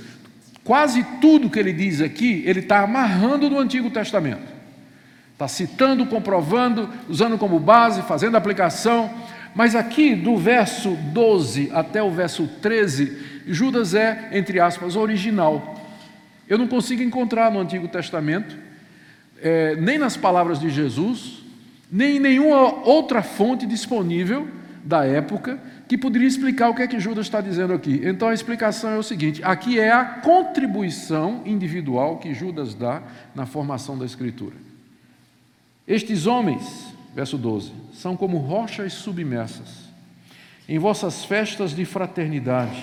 quase tudo que ele diz aqui, ele está amarrando do Antigo Testamento. Está citando, comprovando, usando como base, fazendo aplicação. Mas aqui, do verso 12 até o verso 13, Judas é, entre aspas, original. Eu não consigo encontrar no Antigo Testamento, é, nem nas palavras de Jesus, nem em nenhuma outra fonte disponível da época que poderia explicar o que é que Judas está dizendo aqui. Então a explicação é o seguinte: aqui é a contribuição individual que Judas dá na formação da Escritura. Estes homens, verso 12, são como rochas submersas em vossas festas de fraternidade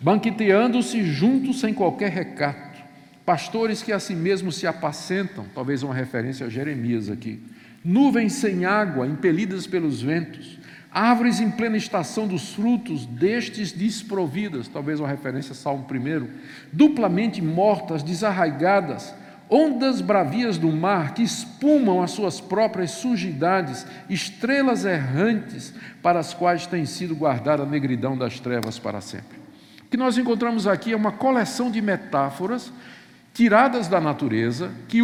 banqueteando-se juntos sem qualquer recato, pastores que a si mesmos se apacentam, talvez uma referência a Jeremias aqui, nuvens sem água, impelidas pelos ventos, árvores em plena estação dos frutos, destes desprovidas, talvez uma referência a Salmo 1, duplamente mortas, desarraigadas, ondas bravias do mar que espumam as suas próprias sujidades, estrelas errantes para as quais tem sido guardada a negridão das trevas para sempre. O que nós encontramos aqui é uma coleção de metáforas tiradas da natureza que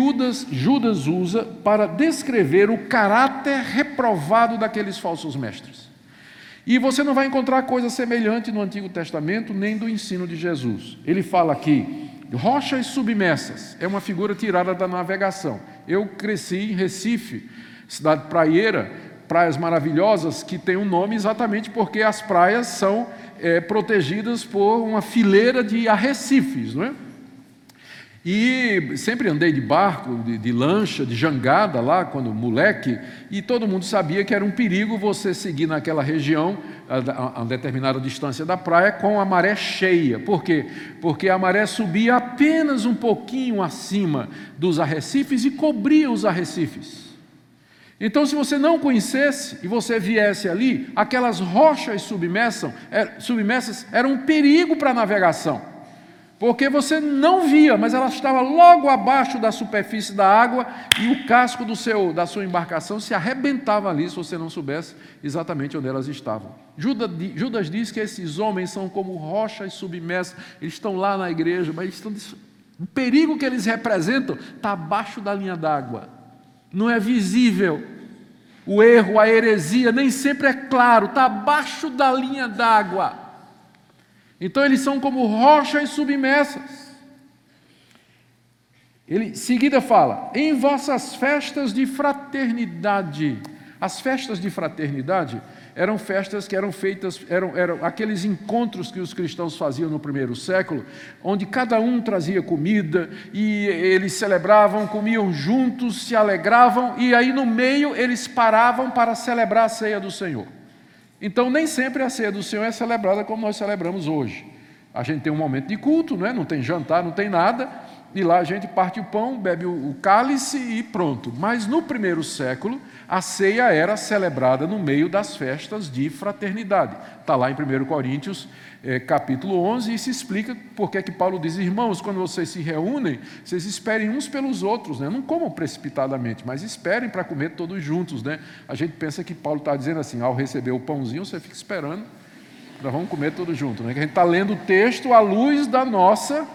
Judas, usa para descrever o caráter reprovado daqueles falsos mestres. E você não vai encontrar coisa semelhante no Antigo Testamento nem do ensino de Jesus. Ele fala aqui Rochas submersas é uma figura tirada da navegação. Eu cresci em Recife, cidade praieira, praias maravilhosas que tem um nome exatamente porque as praias são é, protegidas por uma fileira de arrecifes, não é? E sempre andei de barco, de, de, lancha, de jangada lá, quando moleque, e todo mundo sabia que era um perigo você seguir naquela região, a, a determinada distância da praia, com a maré cheia. Por quê? Porque a maré subia apenas um pouquinho acima dos arrecifes e cobria os arrecifes. Então, se você não conhecesse e você viesse ali, aquelas rochas submersas, er, submersas eram um perigo para a navegação porque você não via, mas ela estava logo abaixo da superfície da água e o casco do seu, da sua embarcação se arrebentava ali se você não soubesse exatamente onde elas estavam. Judas, Judas diz que esses homens são como rochas submersas, eles estão lá na igreja, mas estão, o perigo que eles representam está abaixo da linha d'água, não é visível. O erro, a heresia, nem sempre é claro, está abaixo da linha d'água. Então eles são como rochas submersas. Ele em seguida fala: em vossas festas de fraternidade. As festas de fraternidade eram festas que eram feitas, eram, eram aqueles encontros que os cristãos faziam no primeiro século, onde cada um trazia comida e eles celebravam, comiam juntos, se alegravam e aí no meio eles paravam para celebrar a ceia do Senhor. Então, nem sempre a ceia do Senhor é celebrada como nós celebramos hoje. A gente tem um momento de culto, não, é? não tem jantar, não tem nada, e lá a gente parte o pão, bebe o cálice e pronto. Mas no primeiro século, a ceia era celebrada no meio das festas de fraternidade. Está lá em 1 Coríntios é, capítulo 11, e se explica porque é que Paulo diz: Irmãos, quando vocês se reúnem, vocês esperem uns pelos outros, né? não comam precipitadamente, mas esperem para comer todos juntos. Né? A gente pensa que Paulo está dizendo assim: ao receber o pãozinho, você fica esperando, nós vamos comer todos juntos. Né? A gente está lendo o texto à luz da nossa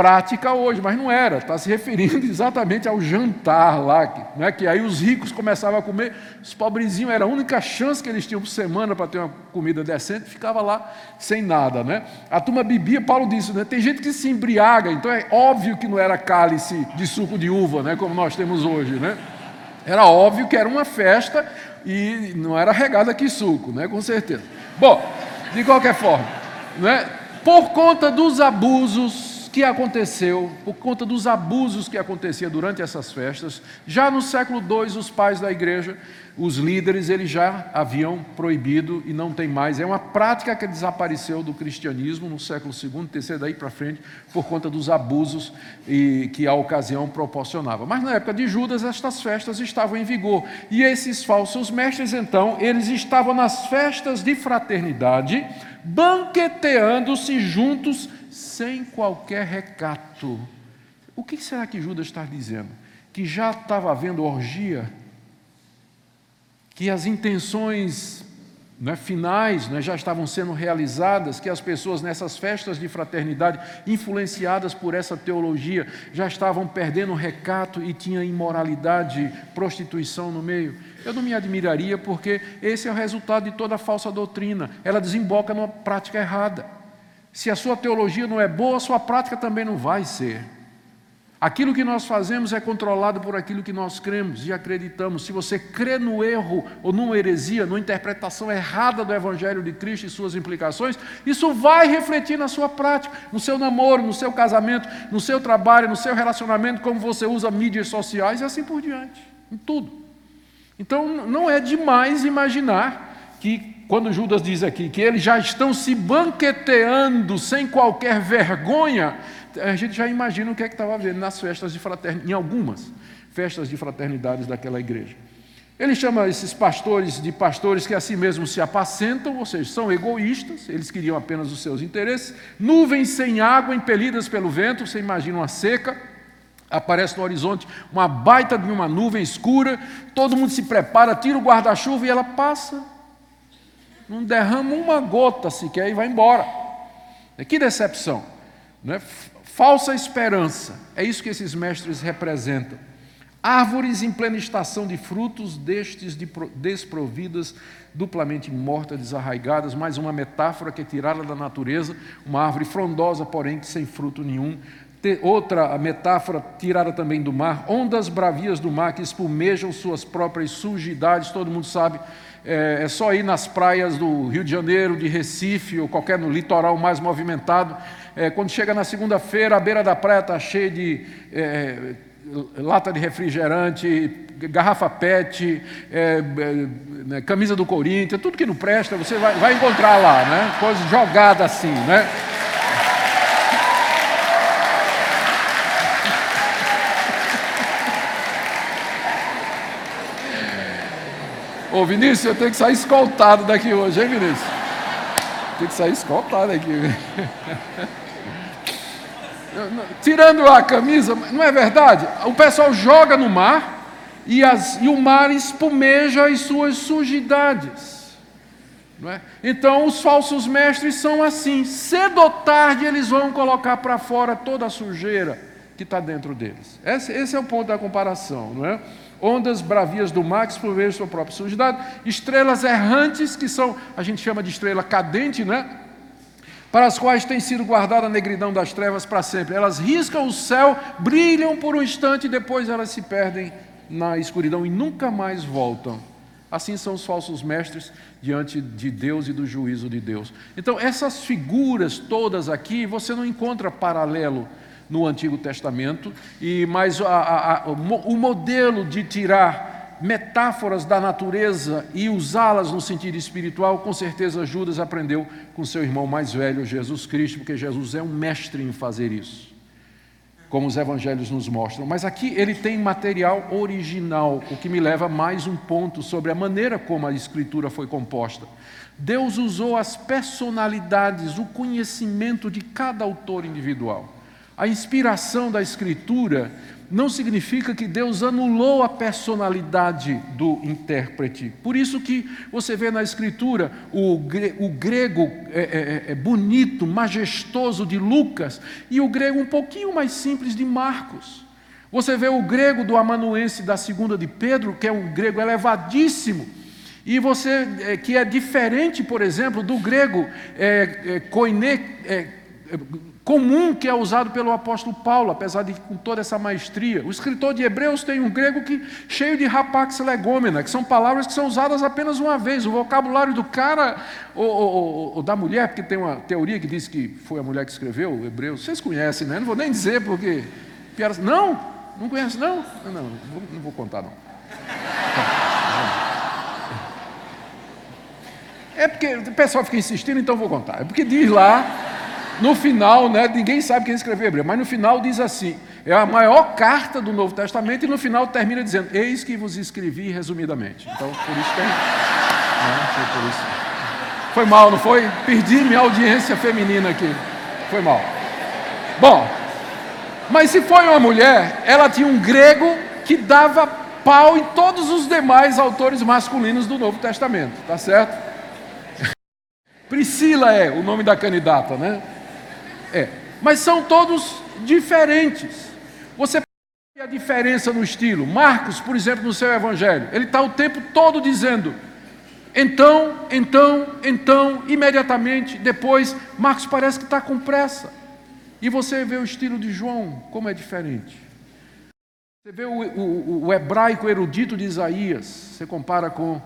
prática hoje, mas não era, está se referindo exatamente ao jantar lá, né, que aí os ricos começavam a comer, os pobrezinhos era a única chance que eles tinham por semana para ter uma comida decente, ficava lá sem nada. Né? A turma bebia, Paulo disse, né, tem gente que se embriaga, então é óbvio que não era cálice de suco de uva, né, como nós temos hoje. Né? Era óbvio que era uma festa e não era regada aqui suco, né, com certeza. Bom, de qualquer forma, né, por conta dos abusos que aconteceu, por conta dos abusos que acontecia durante essas festas, já no século II, os pais da igreja, os líderes, eles já haviam proibido e não tem mais. É uma prática que desapareceu do cristianismo no século II, terceiro daí para frente, por conta dos abusos e, que a ocasião proporcionava. Mas na época de Judas, estas festas estavam em vigor. E esses falsos mestres, então, eles estavam nas festas de fraternidade, banqueteando-se juntos sem qualquer recato. O que será que Judas está dizendo? Que já estava havendo orgia? Que as intenções né, finais né, já estavam sendo realizadas, que as pessoas nessas festas de fraternidade, influenciadas por essa teologia, já estavam perdendo o recato e tinha imoralidade, prostituição no meio. Eu não me admiraria, porque esse é o resultado de toda falsa doutrina. Ela desemboca numa prática errada. Se a sua teologia não é boa, a sua prática também não vai ser. Aquilo que nós fazemos é controlado por aquilo que nós cremos e acreditamos. Se você crê no erro ou numa heresia, numa interpretação errada do Evangelho de Cristo e suas implicações, isso vai refletir na sua prática, no seu namoro, no seu casamento, no seu trabalho, no seu relacionamento, como você usa mídias sociais e assim por diante, em tudo. Então não é demais imaginar que quando Judas diz aqui que eles já estão se banqueteando sem qualquer vergonha, a gente já imagina o que é que estava vendo nas festas de fraternidade, em algumas festas de fraternidades daquela igreja. Ele chama esses pastores de pastores que assim mesmo se apacentam, ou seja, são egoístas, eles queriam apenas os seus interesses. Nuvens sem água, impelidas pelo vento, você imagina uma seca, aparece no horizonte uma baita de uma nuvem escura, todo mundo se prepara, tira o guarda-chuva e ela passa, não derrama uma gota sequer e vai embora. Que decepção, não é? falsa esperança, é isso que esses mestres representam. Árvores em plena estação de frutos, destes desprovidas, duplamente mortas, desarraigadas, mais uma metáfora que é tirada da natureza, uma árvore frondosa, porém sem fruto nenhum. Outra metáfora tirada também do mar, ondas bravias do mar que espumejam suas próprias sujidades, todo mundo sabe, é, é só ir nas praias do Rio de Janeiro, de Recife ou qualquer no litoral mais movimentado. É, quando chega na segunda-feira, a beira da praia está cheia de é, lata de refrigerante, garrafa PET, é, é, né, camisa do Corinthians, tudo que não presta, você vai, vai encontrar lá, né? Coisa jogada assim, né? Ô Vinícius, eu tenho que sair escoltado daqui hoje, hein, Vinícius? Tem que sair escoltado daqui. tirando a camisa, não é verdade? O pessoal joga no mar e, as, e o mar espumeja as suas sujidades. É? Então, os falsos mestres são assim: cedo ou tarde eles vão colocar para fora toda a sujeira que está dentro deles. Esse, esse, é o ponto da comparação, não é? Ondas bravias do mar que espumejam sua própria sujidade, estrelas errantes, que são, a gente chama de estrela cadente, né? para as quais tem sido guardada a negridão das trevas para sempre. Elas riscam o céu, brilham por um instante e depois elas se perdem na escuridão e nunca mais voltam. Assim são os falsos mestres diante de Deus e do juízo de Deus. Então, essas figuras todas aqui, você não encontra paralelo no Antigo Testamento, e mas a, a, a, o modelo de tirar metáforas da natureza e usá-las no sentido espiritual, com certeza Judas aprendeu com seu irmão mais velho, Jesus Cristo, porque Jesus é um mestre em fazer isso, como os evangelhos nos mostram. Mas aqui ele tem material original, o que me leva a mais um ponto sobre a maneira como a escritura foi composta. Deus usou as personalidades, o conhecimento de cada autor individual. A inspiração da escritura não significa que Deus anulou a personalidade do intérprete. Por isso que você vê na Escritura o, grego é, é, é bonito, majestoso de Lucas e o grego um pouquinho mais simples de Marcos. Você vê o grego do amanuense da segunda de Pedro, que é um grego elevadíssimo, e você é, que é diferente, por exemplo, do grego é, é, koine, é, comum que é usado pelo apóstolo Paulo, apesar de com toda essa maestria. O escritor de Hebreus tem um grego que cheio de rapax legômena, que são palavras que são usadas apenas uma vez. O vocabulário do cara ou, ou, ou, da mulher, porque tem uma teoria que diz que foi a mulher que escreveu o Hebreus. Vocês conhecem, né? Não vou nem dizer porque não, não conhece não? Não, não, vou contar não. É porque o pessoal fica insistindo, então vou contar. É porque diz lá no final, né, ninguém sabe quem escreveu mas no final diz assim: é a maior carta do Novo Testamento, e no final termina dizendo: Eis que vos escrevi resumidamente. Então, por isso tem. Né, foi, por isso. foi mal, não foi? Perdi minha audiência feminina aqui. Foi mal. Bom, mas se foi uma mulher, ela tinha um grego que dava pau em todos os demais autores masculinos do Novo Testamento, tá certo? Priscila é o nome da candidata, né? É, mas são todos diferentes. Você a diferença no estilo. Marcos, por exemplo, no seu evangelho, ele está o tempo todo dizendo: então, então, então, imediatamente, depois, Marcos parece que está com pressa. E você vê o estilo de João, como é diferente. Você vê o, o, o hebraico erudito de Isaías, você compara com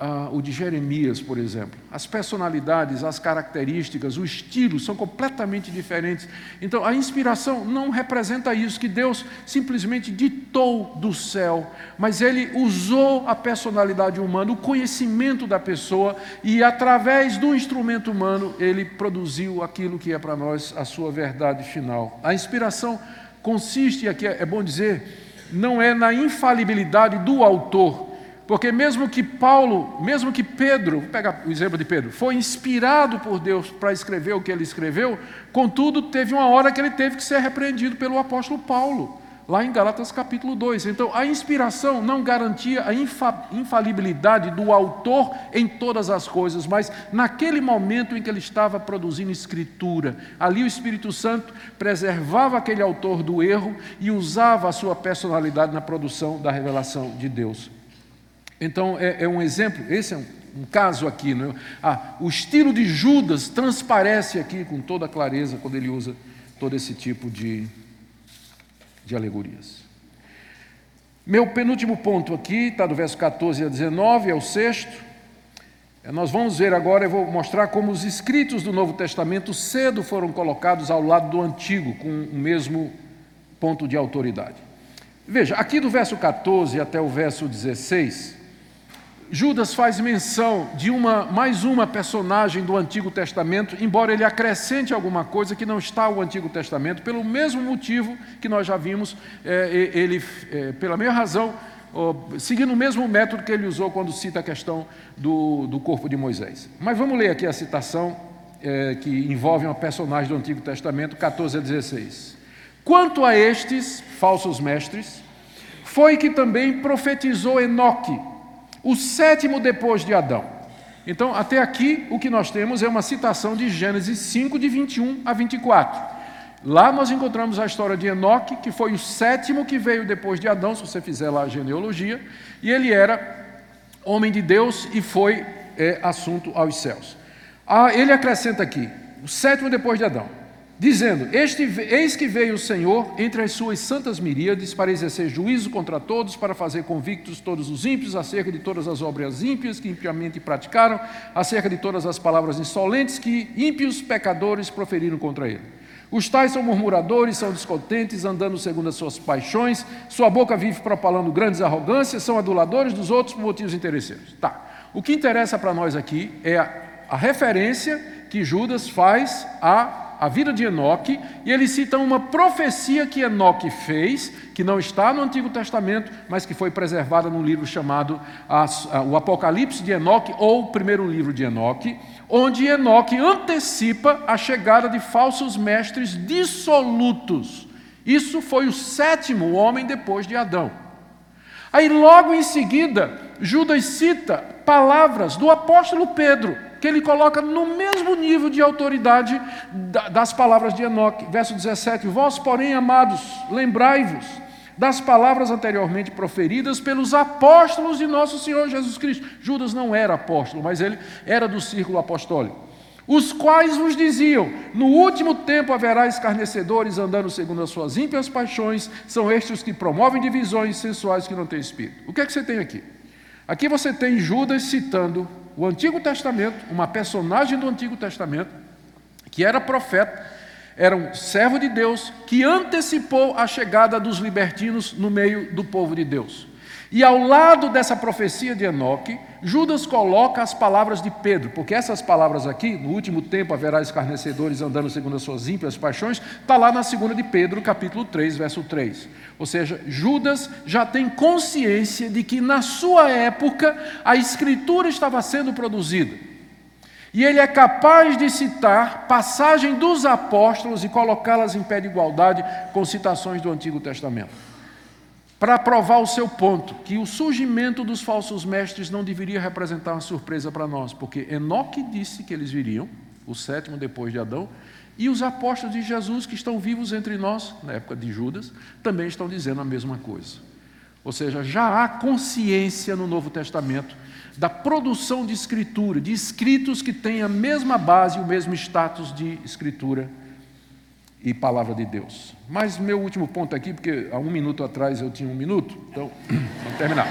uh, o de Jeremias, por exemplo. As personalidades, as características, o estilo são completamente diferentes. Então, a inspiração não representa isso, que Deus simplesmente ditou do céu, mas Ele usou a personalidade humana, o conhecimento da pessoa, e através do instrumento humano, Ele produziu aquilo que é para nós a sua verdade final. A inspiração consiste, aqui é bom dizer, não é na infalibilidade do autor, Porque mesmo que Paulo, mesmo que Pedro, vou pegar o exemplo de Pedro, foi inspirado por Deus para escrever o que ele escreveu, contudo, teve uma hora que ele teve que ser repreendido pelo apóstolo Paulo lá em Galatas capítulo 2. Então, a inspiração não garantia a infalibilidade do autor em todas as coisas, mas naquele momento em que ele estava produzindo escritura, ali o Espírito Santo preservava aquele autor do erro e usava a sua personalidade na produção da revelação de Deus. Então, é, é um exemplo, esse é um, um caso aqui. Né? Ah, o estilo de Judas transparece aqui com toda clareza quando ele usa todo esse tipo de de alegorias. Meu penúltimo ponto aqui, está do verso 14 a 19, é o sexto. É, nós vamos ver agora, eu vou mostrar como os escritos do Novo Testamento cedo foram colocados ao lado do Antigo, com o mesmo ponto de autoridade. Veja, aqui do verso 14 até o verso 16, Judas faz menção de uma mais uma personagem do Antigo Testamento, embora ele acrescente alguma coisa que não está no Antigo Testamento, pelo mesmo motivo que nós já vimos, é, ele, é, pela mesma razão, seguindo o mesmo método que ele usou quando cita a questão do, do corpo de Moisés. Mas vamos ler aqui a citação é, que envolve uma personagem do Antigo Testamento, 14 a 16. Quanto a estes falsos mestres, foi que também profetizou Enoque o sétimo depois de Adão. Então, até aqui, o que nós temos é uma citação de Gênesis 5, de 21 a 24. Lá nós encontramos a história de Enoque, que foi o sétimo que veio depois de Adão, se você fizer lá a genealogia, e ele era homem de Deus e foi é, assunto aos céus. Ah, ele acrescenta aqui, o sétimo depois de Adão dizendo: este, Eis que veio o Senhor entre as suas santas miríades para exercer juízo contra todos, para fazer convictos todos os ímpios acerca de todas as obras ímpias que impiamente praticaram, acerca de todas as palavras insolentes que ímpios pecadores proferiram contra ele. Os tais são murmuradores, são descontentes, andando segundo as suas paixões, sua boca vive propalando grandes arrogâncias, são aduladores dos outros por motivos interesseiros. Tá. O que interessa para nós aqui é a, a referência que Judas faz a a vida de Enoque, e ele cita uma profecia que Enoque fez, que não está no Antigo Testamento, mas que foi preservada num livro chamado O Apocalipse de Enoque, ou o primeiro livro de Enoque, onde Enoque antecipa a chegada de falsos mestres dissolutos. Isso foi o sétimo homem depois de Adão. Aí, logo em seguida, Judas cita palavras do apóstolo Pedro que ele coloca no mesmo nível de autoridade das palavras de Enoque. Verso 17: Vós, porém, amados, lembrai-vos das palavras anteriormente proferidas pelos apóstolos de nosso Senhor Jesus Cristo. Judas não era apóstolo, mas ele era do círculo apostólico. Os quais vos diziam: No último tempo haverá escarnecedores andando segundo as suas ímpias paixões, são estes os que promovem divisões sensuais que não têm espírito. O que é que você tem aqui? Aqui você tem Judas citando o Antigo Testamento, uma personagem do Antigo Testamento, que era profeta, era um servo de Deus, que antecipou a chegada dos libertinos no meio do povo de Deus. E ao lado dessa profecia de Enoque, Judas coloca as palavras de Pedro, porque essas palavras aqui, no último tempo haverá escarnecedores andando segundo as suas ímpias paixões, está lá na segunda de Pedro, capítulo 3, verso 3. Ou seja, Judas já tem consciência de que na sua época a escritura estava sendo produzida. E ele é capaz de citar passagem dos apóstolos e colocá-las em pé de igualdade com citações do Antigo Testamento para provar o seu ponto, que o surgimento dos falsos mestres não deveria representar uma surpresa para nós, porque Enoque disse que eles viriam, o sétimo depois de Adão, e os apóstolos de Jesus que estão vivos entre nós, na época de Judas, também estão dizendo a mesma coisa. Ou seja, já há consciência no Novo Testamento da produção de escritura, de escritos que têm a mesma base, o mesmo status de escritura e palavra de Deus. Mas meu último ponto aqui, porque há um minuto atrás eu tinha um minuto, então vamos terminar.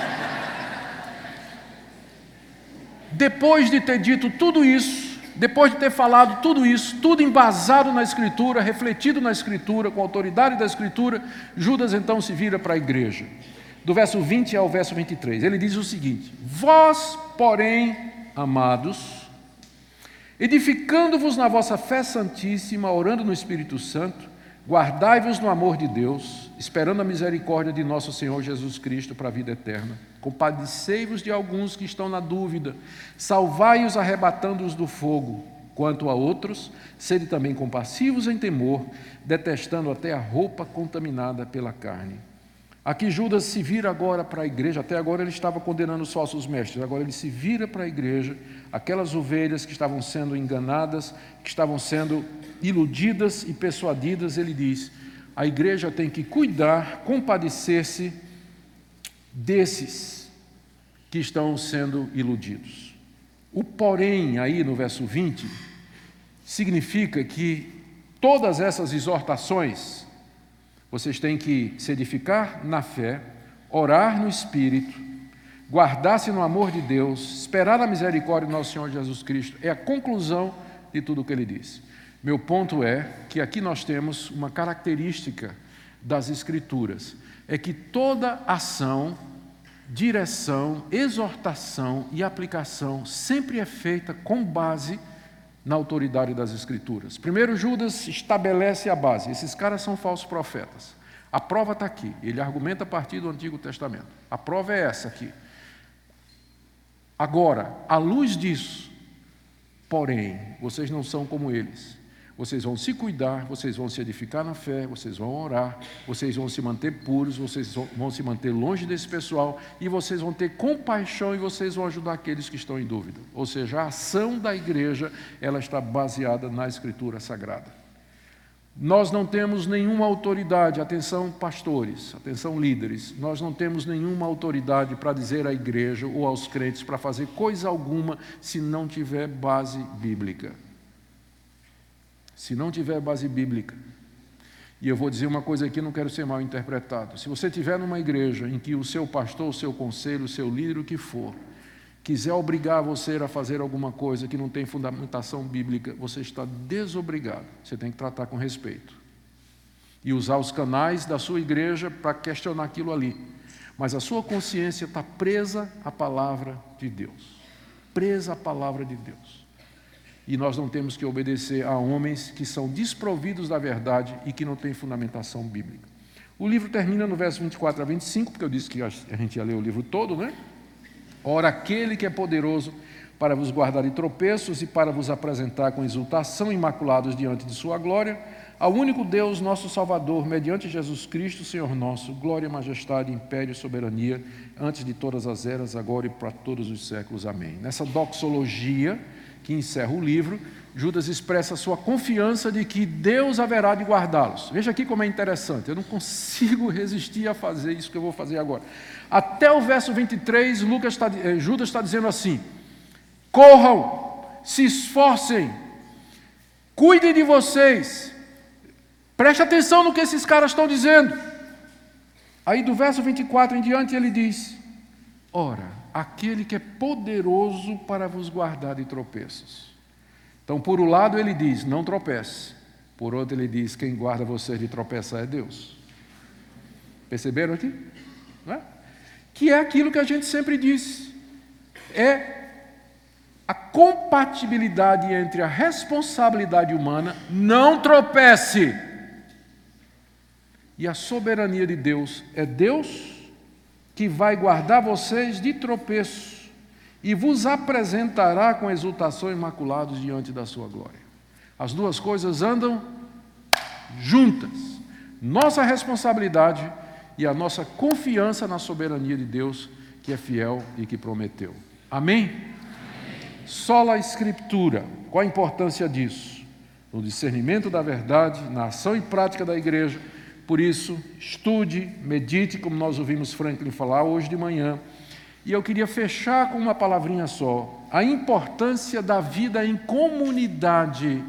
Depois de ter dito tudo isso, depois de ter falado tudo isso, tudo embasado na Escritura, refletido na Escritura, com a autoridade da Escritura, Judas então se vira para a igreja. Do verso 20 ao verso 23, ele diz o seguinte: Vós, porém, amados, edificando-vos na vossa fé santíssima, orando no Espírito Santo, Guardai-vos no amor de Deus, esperando a misericórdia de nosso Senhor Jesus Cristo para a vida eterna. Compadecei-vos de alguns que estão na dúvida, salvai-os arrebatando-os do fogo. Quanto a outros, sede também compassivos em temor, detestando até a roupa contaminada pela carne. Aqui Judas se vira agora para a igreja, até agora ele estava condenando os falsos mestres, agora ele se vira para a igreja, aquelas ovelhas que estavam sendo enganadas, que estavam sendo iludidas e persuadidas, ele diz: a igreja tem que cuidar, compadecer-se desses que estão sendo iludidos. O porém, aí no verso 20, significa que todas essas exortações, vocês têm que se edificar na fé, orar no Espírito, guardar-se no amor de Deus, esperar a misericórdia do nosso Senhor Jesus Cristo. É a conclusão de tudo o que ele disse. Meu ponto é que aqui nós temos uma característica das Escrituras: é que toda ação, direção, exortação e aplicação sempre é feita com base na autoridade das Escrituras. Primeiro, Judas estabelece a base: esses caras são falsos profetas. A prova está aqui, ele argumenta a partir do Antigo Testamento. A prova é essa aqui. Agora, à luz disso, porém, vocês não são como eles. Vocês vão se cuidar, vocês vão se edificar na fé, vocês vão orar, vocês vão se manter puros, vocês vão se manter longe desse pessoal e vocês vão ter compaixão e vocês vão ajudar aqueles que estão em dúvida. Ou seja, a ação da igreja, ela está baseada na escritura sagrada. Nós não temos nenhuma autoridade, atenção pastores, atenção líderes, nós não temos nenhuma autoridade para dizer à igreja ou aos crentes para fazer coisa alguma se não tiver base bíblica se não tiver base bíblica. E eu vou dizer uma coisa aqui, não quero ser mal interpretado. Se você estiver numa igreja em que o seu pastor, o seu conselho, o seu líder, o que for, quiser obrigar você a fazer alguma coisa que não tem fundamentação bíblica, você está desobrigado. Você tem que tratar com respeito. E usar os canais da sua igreja para questionar aquilo ali. Mas a sua consciência está presa à palavra de Deus. Presa à palavra de Deus e nós não temos que obedecer a homens que são desprovidos da verdade e que não têm fundamentação bíblica. O livro termina no verso 24 a 25, porque eu disse que a gente ia ler o livro todo, né? Ora, aquele que é poderoso para vos guardar de tropeços e para vos apresentar com exultação imaculados diante de sua glória, ao único Deus, nosso Salvador, mediante Jesus Cristo, Senhor nosso, glória, majestade, império soberania, antes de todas as eras, agora e para todos os séculos. Amém. Nessa doxologia, que encerra o livro, Judas expressa sua confiança de que Deus haverá de guardá-los. Veja aqui como é interessante, eu não consigo resistir a fazer isso que eu vou fazer agora. Até o verso 23, Lucas está, eh, Judas está dizendo assim: corram, se esforcem, cuidem de vocês, preste atenção no que esses caras estão dizendo. Aí do verso 24 em diante ele diz: Ora, aquele que é poderoso para vos guardar de tropeços. Então, por um lado, ele diz: não tropece. Por outro, ele diz: quem guarda você de tropeçar é Deus. Perceberam aqui? É? Que é aquilo que a gente sempre diz: é a compatibilidade entre a responsabilidade humana, não tropece, e a soberania de Deus. É Deus que vai guardar vocês de tropeço e vos apresentará com exultação imaculados diante da sua glória. As duas coisas andam juntas. Nossa responsabilidade e a nossa confiança na soberania de Deus, que é fiel e que prometeu. Amém? Amém. Sola a Escritura. Qual a importância disso? No discernimento da verdade, na ação e prática da igreja por isso, estude, medite, como nós ouvimos Franklin falar hoje de manhã. E eu queria fechar com uma palavrinha só: a importância da vida em comunidade.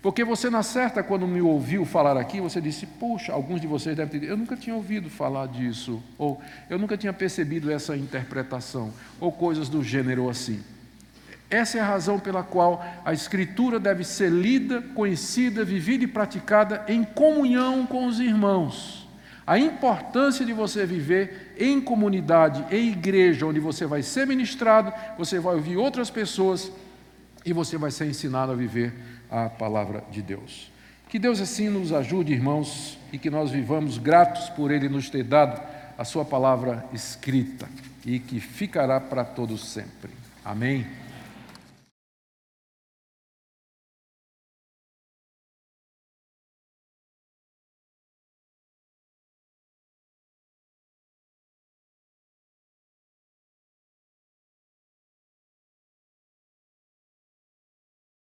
Porque você, na certa, quando me ouviu falar aqui, você disse: Puxa, alguns de vocês devem ter. Eu nunca tinha ouvido falar disso, ou eu nunca tinha percebido essa interpretação, ou coisas do gênero assim. Essa é a razão pela qual a Escritura deve ser lida, conhecida, vivida e praticada em comunhão com os irmãos. A importância de você viver em comunidade, em igreja, onde você vai ser ministrado, você vai ouvir outras pessoas e você vai ser ensinado a viver a palavra de Deus. Que Deus assim nos ajude, irmãos, e que nós vivamos gratos por Ele nos ter dado a Sua palavra escrita e que ficará para todos sempre. Amém.